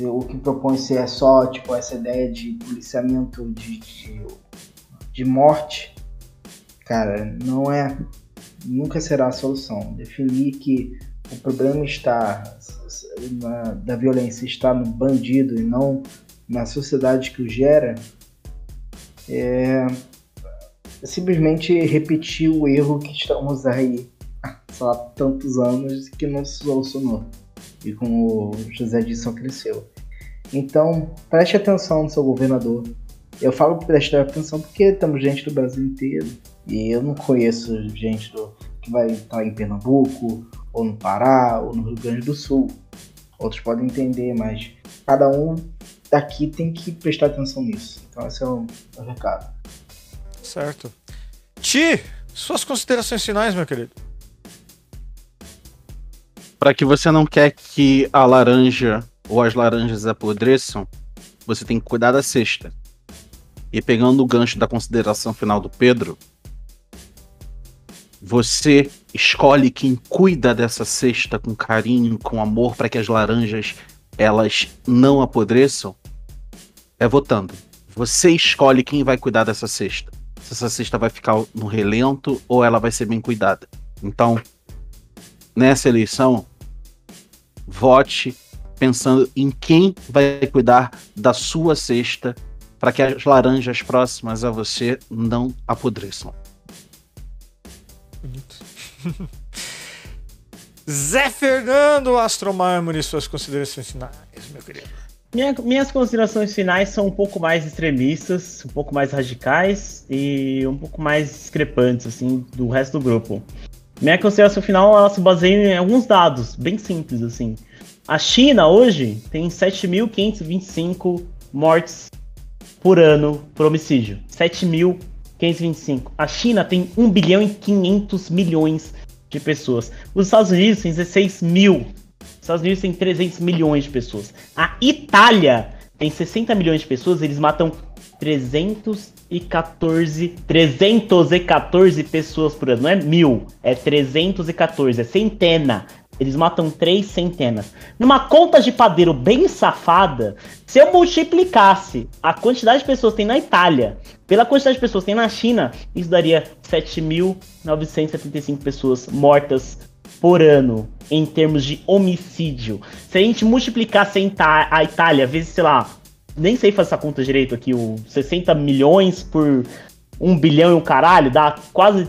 O que propõe se é só tipo essa ideia de policiamento de, de, de morte, cara, não é nunca será a solução. Definir que o problema está na, da violência está no bandido e não na sociedade que o gera é, simplesmente repetir o erro que estamos aí há tantos anos que não se solucionou e como o José só cresceu. Então preste atenção no seu governador. Eu falo preste atenção porque temos gente do Brasil inteiro e eu não conheço gente do, que vai estar em Pernambuco, ou no Pará, ou no Rio Grande do Sul. Outros podem entender, mas cada um daqui tem que prestar atenção nisso. Então esse é o, o recado. Certo. Ti, suas considerações finais, meu querido. Para que você não quer que a laranja ou as laranjas apodreçam, você tem que cuidar da cesta. E pegando o gancho da consideração final do Pedro, você escolhe quem cuida dessa cesta com carinho, com amor, para que as laranjas elas não apodreçam, é votando. Você escolhe quem vai cuidar dessa cesta. Se essa cesta vai ficar no relento ou ela vai ser bem cuidada. Então, nessa eleição, vote pensando em quem vai cuidar da sua cesta para que as laranjas próximas a você não apodreçam. <laughs> Zé Fernando Astromármore, suas considerações finais, meu querido. Minha, minhas considerações finais são um pouco mais extremistas, um pouco mais radicais e um pouco mais discrepantes, assim, do resto do grupo. Minha consideração final, ela se baseia em alguns dados, bem simples, assim. A China, hoje, tem 7.525 mortes por ano por homicídio. 7.525. A China tem 1 bilhão e 500 milhões de pessoas. Os Estados Unidos têm 16 mil. Os Estados Unidos têm 300 milhões de pessoas. A Itália tem 60 milhões de pessoas, eles matam 314, 314 pessoas por ano. Não é mil, é 314, é centena. Eles matam três centenas. Numa conta de padeiro bem safada, se eu multiplicasse a quantidade de pessoas que tem na Itália pela quantidade de pessoas que tem na China, isso daria 7.975 pessoas mortas por ano em termos de homicídio. Se a gente multiplicasse a Itália vezes, sei lá, nem sei fazer essa conta direito aqui, o 60 milhões por 1 bilhão e um caralho, dá quase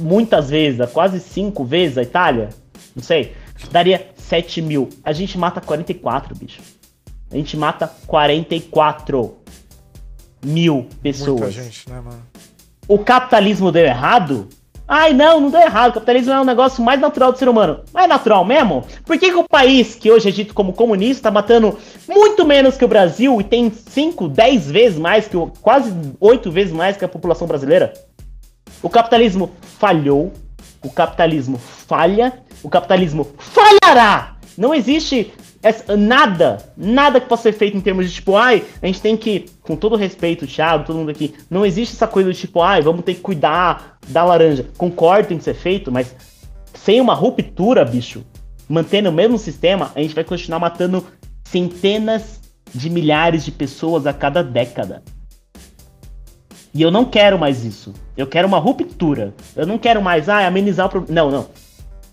muitas vezes, dá quase 5 vezes a Itália. Não sei daria 7 mil. A gente mata 44, bicho. A gente mata 44 mil pessoas. Muita gente, né, mano? O capitalismo deu errado? Ai, não, não deu errado. O capitalismo é um negócio mais natural do ser humano. Mas é natural mesmo? Por que, que o país que hoje é dito como comunista está matando muito menos que o Brasil e tem 5, 10 vezes mais que o. quase 8 vezes mais que a população brasileira? O capitalismo falhou. O capitalismo falha o capitalismo falhará! Não existe essa, nada, nada que possa ser feito em termos de tipo, ai, a gente tem que, com todo respeito, Thiago, todo mundo aqui, não existe essa coisa de tipo, ai, vamos ter que cuidar da laranja. Concordo tem que ser feito, mas sem uma ruptura, bicho, mantendo o mesmo sistema, a gente vai continuar matando centenas de milhares de pessoas a cada década. E eu não quero mais isso. Eu quero uma ruptura. Eu não quero mais, ah, amenizar o problema. Não, não.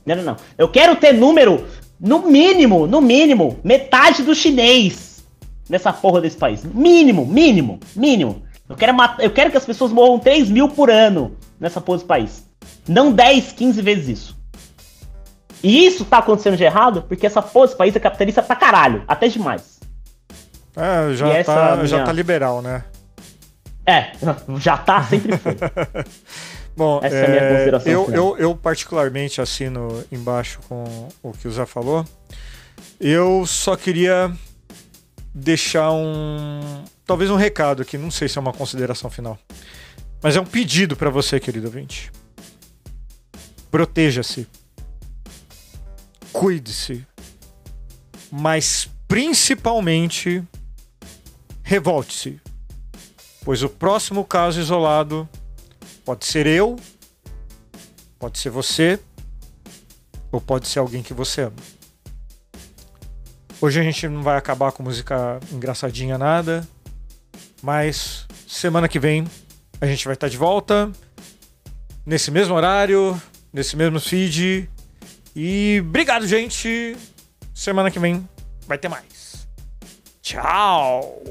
Não, não, não. Eu quero ter número, no mínimo, no mínimo, metade do chinês nessa porra desse país. Mínimo, mínimo, mínimo. Eu quero, matar, eu quero que as pessoas morram 3 mil por ano nessa porra desse país. Não 10, 15 vezes isso. E isso tá acontecendo de errado porque essa porra desse país é capitalista pra caralho. Até demais. É, já, tá, minha... já tá liberal, né? É, já tá, sempre foi. <laughs> Bom, Essa é, a minha é, consideração. Eu, eu, eu, particularmente assino embaixo com o que o Zé falou. Eu só queria deixar um. Talvez um recado aqui, não sei se é uma consideração final. Mas é um pedido para você, querido ouvinte. Proteja-se. Cuide-se. Mas principalmente, revolte-se. Pois o próximo caso isolado Pode ser eu, pode ser você, ou pode ser alguém que você ama. Hoje a gente não vai acabar com música engraçadinha nada, mas semana que vem a gente vai estar de volta nesse mesmo horário, nesse mesmo feed. E obrigado, gente. Semana que vem vai ter mais. Tchau.